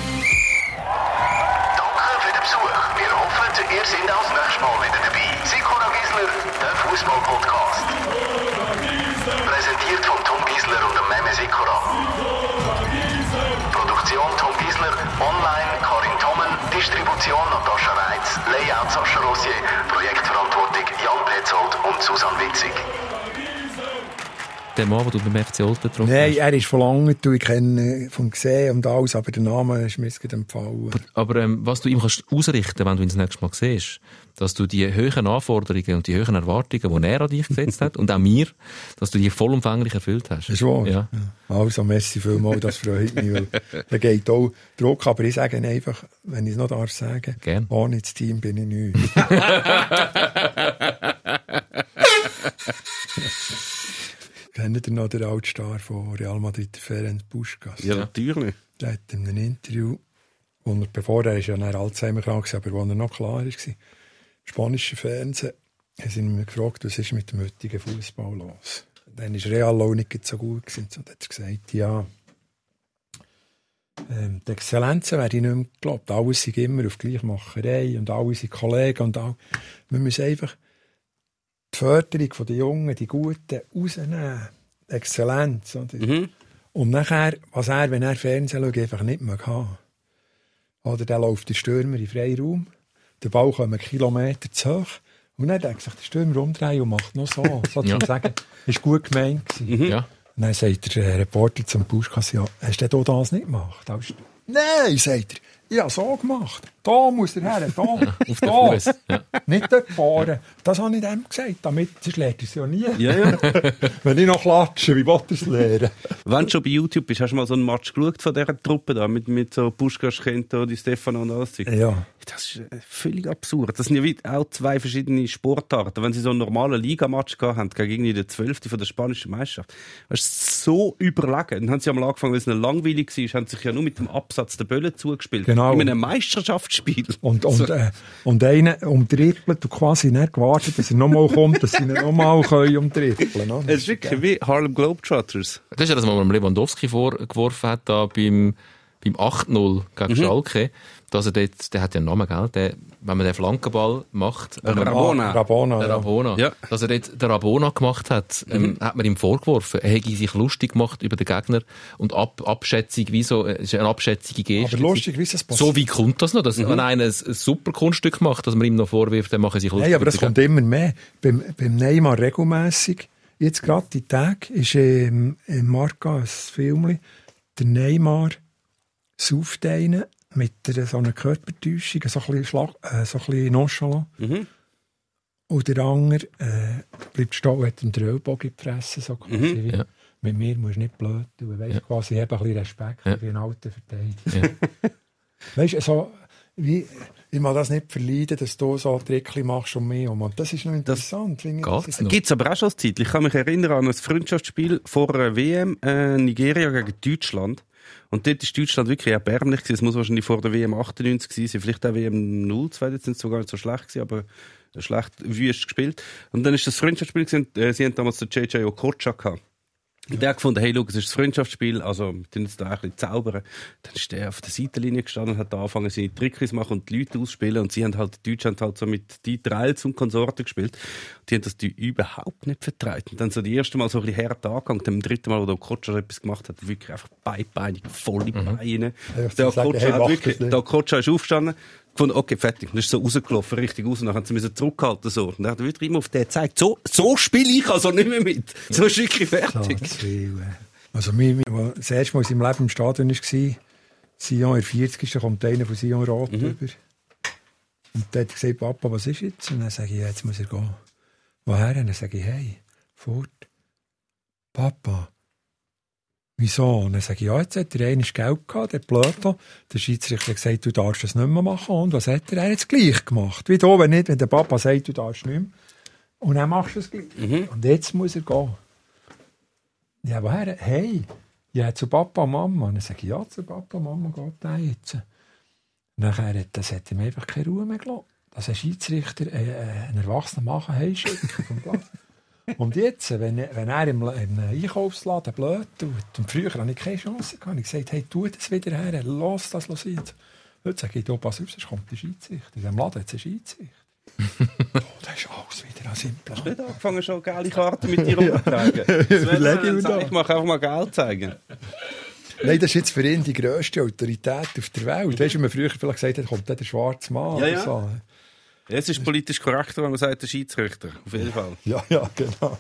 Danke für den Besuch. Wir hoffen, ihr seid auch das nächste Mal wieder dabei. Sikora Gisler, der Fußball-Podcast. Präsentiert von Tom Gisler und dem Meme Sikora. Produktion Tom Gisler, online Sascha Rossier, Projektverantwortung Jan Petzold und Susan Witzig der Mann, den du beim FC Olten getroffen Nein, er ist von lange, ich kenne vom Gesehen und alles, aber der Name ist mir jetzt empfallen. Aber, aber ähm, was du ihm kannst ausrichten, wenn du ihn das nächste Mal siehst, dass du die höheren Anforderungen und die höheren Erwartungen, die er an dich gesetzt hat, und auch mir, dass du die vollumfänglich erfüllt hast. Das ist wahr. Ja. ja. Also, merci vielmals, das freut mich, weil da geht auch Druck, aber ich sage einfach, wenn ich es noch darf sagen, Gern. ohne das Team bin ich nicht. Kennt ihr noch den Altstar von Real Madrid, Ferenc Puskas? Ja, natürlich. Der hat in einem Interview, wo er, bevor er ist ja Alzheimer krank war, aber wo er noch klar war, spanische Fernsehen, haben sie ihn gefragt, was ist mit dem heutigen Fußball los? Dann war Real auch nicht so gut. Gewesen. Und hat gesagt, ja, ähm, die Exzellenzen wäre ich nicht mehr geglaubt. Alles sind immer auf Gleichmacherei und alle sind Kollegen und all. Wir müssen einfach die Förderung der Jungen, die Guten, rausnehmen. Exzellenz. Oder? Mhm. Und nachher, was er, wenn er Fernsehen schaut, einfach nicht mehr haben. Oder dann läuft der Stürmer in freien Raum, der Ball kommt Kilometer zu hoch und dann denkt sich der Stürmer umdrehen und macht noch so. So ja. zu sagen, ist gut gemeint Mhm. Ja. Und dann sagt der Reporter zum Buschkass, ja, hast du das nicht gemacht? Nein, sagt er, ich habe so gemacht. Da muss er her, da, auf da. Fuß. Ja. Nicht dort fahren. Das habe ich dem gesagt, damit sonst lernt er es ja nie. Ja, ja. Wenn ich noch klatsche, wie will er es lernen? Wenn du schon bei YouTube bist, hast du mal so einen Match geschaut von dieser Truppe da, mit, mit so Puschkas, Kento, die Stefano und alles. Ja. Das ist äh, völlig absurd. Das sind ja auch zwei verschiedene Sportarten. Wenn sie so einen normalen Ligamatch gehabt haben, gegen die Zwölfte von der spanischen Meisterschaft, das ist so überlegen. Dann haben sie am Anfang, weil es langweilig war, haben sich ja nur mit dem Absatz der Bälle zugespielt. Genau. In einem Meisterschaftsspiel. Und, und, äh, und einer umtrippelt und quasi nicht gewartet, dass er nochmal kommt, dass sie ihn nochmal umtrippeln können. Es ist wirklich wie Harlem Globetrotters. Das ist ja das, was man Lewandowski vorgeworfen hat, da beim, beim 8-0 gegen mhm. Schalke dass er dort, der hat ja einen Namen, gell? Der, wenn man den Flankenball macht. Rabona. Rabona. Der Rabona. Ja. Dass er dort den Rabona gemacht hat, ähm, mhm. hat man ihm vorgeworfen. Er hätte sich lustig gemacht über den Gegner und ab, Abschätzung, wie so, äh, ist eine abschätzige Geste. Aber lustig, wie es passiert. So wie kommt das noch? Dass, mhm. Wenn einer ein, ein super Kunststück macht, dass man ihm noch vorwirft, dann macht er sich lustig. Nein, aber das kommt immer mehr. Beim, beim Neymar regelmässig. Jetzt gerade die Tag ist im, im Marca ein Film, der Neymar sauft einen mit einer, so einer Körpertäuschung, so ein bisschen, Schlag, äh, so ein bisschen nonchalant. Mhm. Und der andere äh, bleibt stehen und hat einen Drillbogen gefressen. So quasi mhm. ja. Mit mir musst du nicht blöd tun. Weißt, ja. quasi, ich habe ein bisschen Respekt ja. wie ein alter Verteidiger. Ja. weißt du, so, wie, ich mag das nicht verleiden, dass du so Trickli machst um mich. Und das ist noch interessant. Gibt es aber auch schon Zeit. Ich kann mich erinnern an ein Freundschaftsspiel vor einer WM äh, Nigeria gegen Deutschland. Und dort ist Deutschland wirklich erbärmlich. Es muss wahrscheinlich vor der WM 98 gewesen sein. Vielleicht auch WM 02, jetzt sind sie sogar nicht so schlecht gewesen, aber schlecht wüst gespielt. Und dann ist das Freundschaftsspiel. Äh, sie haben damals den JJ Okocha gehabt. Und der hat gefunden, hey, schau, es ist ein Freundschaftsspiel, also, wir tun jetzt da ein bisschen zaubern. Dann ist der auf der Seitenlinie gestanden und hat da angefangen, seine Tricks zu machen und die Leute ausspielen. Und sie haben halt, die haben halt so mit Dieter Eils und Konsorten gespielt. Die haben das die überhaupt nicht vertreibt. Und dann so die erste Mal so ein bisschen hart angegangen. Dann dritten Mal, wo der Kotscher etwas gemacht hat, wirklich einfach beidbeinig, volle mhm. Beine. Ja, der Kotscher hey, wirklich, der Kotscher ist aufgestanden, gefunden, okay, fertig. Dann ist so rausgelaufen, richtig raus. Und dann haben sie mich zurückgehalten, so. Und dann hat er wieder immer auf den gezeigt, so, so spiele ich also nicht mehr mit. So ist wirklich fertig. also, mir, das erste Mal in seinem Leben im Stadion war, Sion, in 40 da kommt einer von Sion Rot mhm. über. Und der hat gesagt, Papa, was ist jetzt? Und dann sage ich, ja, jetzt muss er gehen. Woher? Und dann sage ich, hey, fort. Papa, Wieso? Und dann sage ich, ja, jetzt hat er einmal Geld gehabt, der Blödel. Der Schiedsrichter hat gesagt, du darfst das nicht mehr machen. Und was hat er? Er hat es gleich gemacht. Wie da, wenn nicht, wenn der Papa sagt, du darfst nicht mehr. Und dann machst du es gleich. Mhm. Und jetzt muss er gehen. Ja, woher? Hey, ja, zu Papa und Mama. Und dann sage ich, ja, zu Papa und Mama geht er jetzt. Nachher hat, das hat ihm einfach keine Ruhe mehr gelassen. dass ein Schiedsrichter äh, einen erwachsenen vom Platz. Und jetzt, wenn, wenn er im, im Einkaufsladen blöd tut, und früher hatte ich keine Chance, gehabt, ich gesagt, hey, tu das wieder her, lass das los jetzt. Heute sage ich, pass auf, sonst kommt der Schiedsrichter. In diesem Laden hat es einen Schiedsrichter. oh, das ist alles wieder an seinem Plan. Hast du nicht angefangen, schon geile Karten mit dir umzutragen? ich mache einfach mal Geld zeigen. Nein, das ist jetzt für ihn die grösste Autorität auf der Welt. Weißt du, wenn man früher vielleicht gesagt hat, kommt der schwarze Mann ja, ja. so. Es ist politisch korrekter, wenn man sagt, der Schiedsrichter. Auf jeden Fall. Ja, ja, genau.